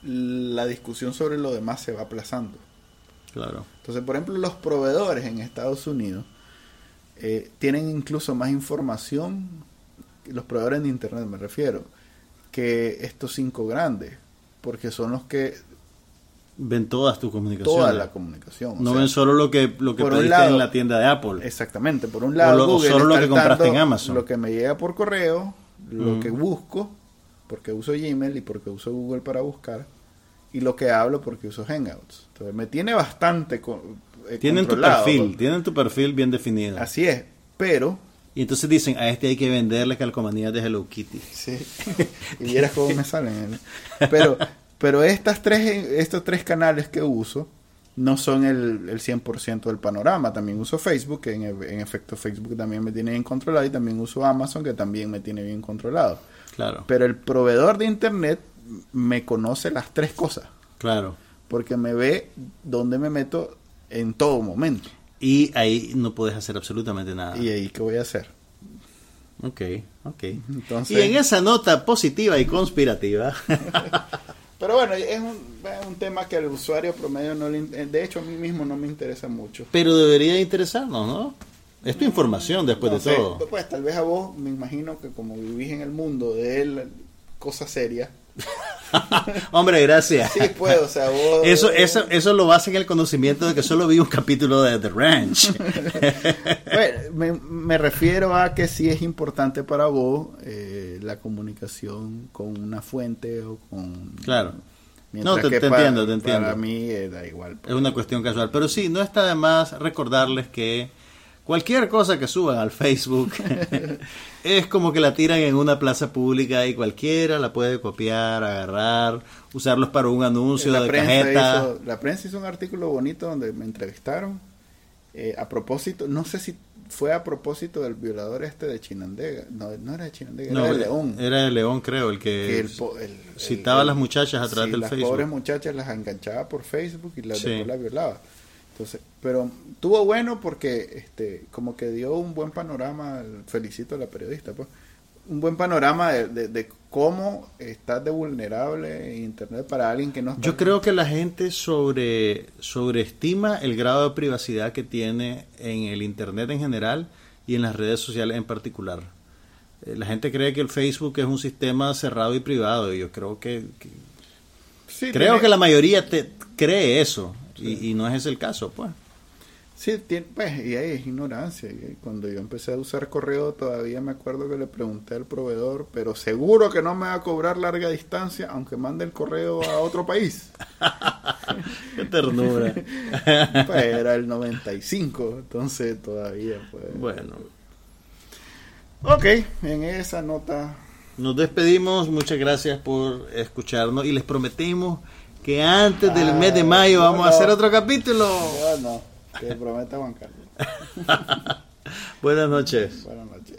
la discusión sobre lo demás se va aplazando. Claro. Entonces, por ejemplo, los proveedores en Estados Unidos eh, tienen incluso más información, los proveedores de Internet me refiero, que estos cinco grandes, porque son los que Ven todas tus comunicaciones. toda la comunicación. o no sea, ven solo lo que, lo que pediste lado- en la tienda de Apple. Exactamente, por un lado lo- o Google solo lo que compraste en Amazon. Lo que me llega por correo, lo Mm. que busco, porque uso Gmail y porque uso Google para buscar, y lo que hablo porque uso Hangouts. Entonces me tiene bastante co- eh, Tienen tu perfil, tienen tu perfil bien definido. Así es, pero Y entonces dicen, a este hay que venderle calcomanías de Hello Kitty. Sí. [laughs] [laughs] y vieras cómo me salen. ¿eh? Pero, pero estas tres, estos tres canales que uso no son el, el 100% del panorama. También uso Facebook, que en, en efecto Facebook también me tiene bien controlado. Y también uso Amazon, que también me tiene bien controlado. Claro, Pero el proveedor de Internet me conoce las tres cosas. claro. Porque me ve dónde me meto en todo momento. Y ahí no puedes hacer absolutamente nada. Y ahí, ¿qué voy a hacer? Ok, ok. Entonces- Y en esa nota positiva y conspirativa, [laughs] [laughs] Pero bueno, es un, es un tema que al usuario promedio no le... in- De hecho, a mí mismo no me interesa mucho. pero debería interesarnos, ¿no? Es tu información después No de sé, todo. Pues tal vez a vos, me imagino que como vivís en el mundo de él, cosas serias. [laughs] [laughs] Hombre, gracias. Sí, pues, o sea, vos... Eso, eso, eso lo basa en el conocimiento de que solo vi un capítulo de The Ranch. [laughs] Bueno, me, me refiero a que sí es importante para vos eh, la comunicación con una fuente o con... Claro. Mientras No, te- que te para- entiendo, te entiendo. Para mí eh, da igual. pues. Es una cuestión casual. Pero sí, no está de más recordarles que cualquier cosa que suban al Facebook [laughs] es como que la tiran en una plaza pública y cualquiera la puede copiar, agarrar, usarlos para un anuncio la de prensa cajeta. hizo, la prensa hizo un artículo bonito donde me entrevistaron eh, a propósito, no sé si fue a propósito del violador este de Chinandega, no, no era de Chinandega, No, era de León. Era de León, creo, el que, que el po- el- citaba el- a las muchachas a través sí, del las Facebook. pobres muchachas las enganchaba por Facebook y las Sí. después las violaba. Entonces, pero tuvo bueno porque este como que dio un buen panorama, felicito a la periodista, pues, un buen panorama de, de- de cómo estás de vulnerable en internet para alguien que no está Yo creo que la gente sobre, sobreestima el grado de privacidad que tiene en el Internet en general y en las redes sociales en particular. Eh, La gente cree que el Facebook es un sistema cerrado y privado y yo creo que, que- Sí, creo tiene- que la mayoría te cree eso y, y no es ese el caso, pues. Sí, tiene- pues, y ahí es ignorancia. Y cuando yo empecé a usar correo, todavía me acuerdo que le pregunté al proveedor, pero seguro que no me va a cobrar larga distancia, aunque mande el correo a otro país. [laughs] Qué ternura. [laughs] Pues era el 95, entonces todavía, pues. bueno, Ok, en esa nota. nos despedimos. Muchas gracias por escucharnos y les prometemos que antes del mes de mayo vamos a hacer otro capítulo. [laughs] Ya no, que prometa Juan Carlos. [laughs] Buenas noches. Buenas noches.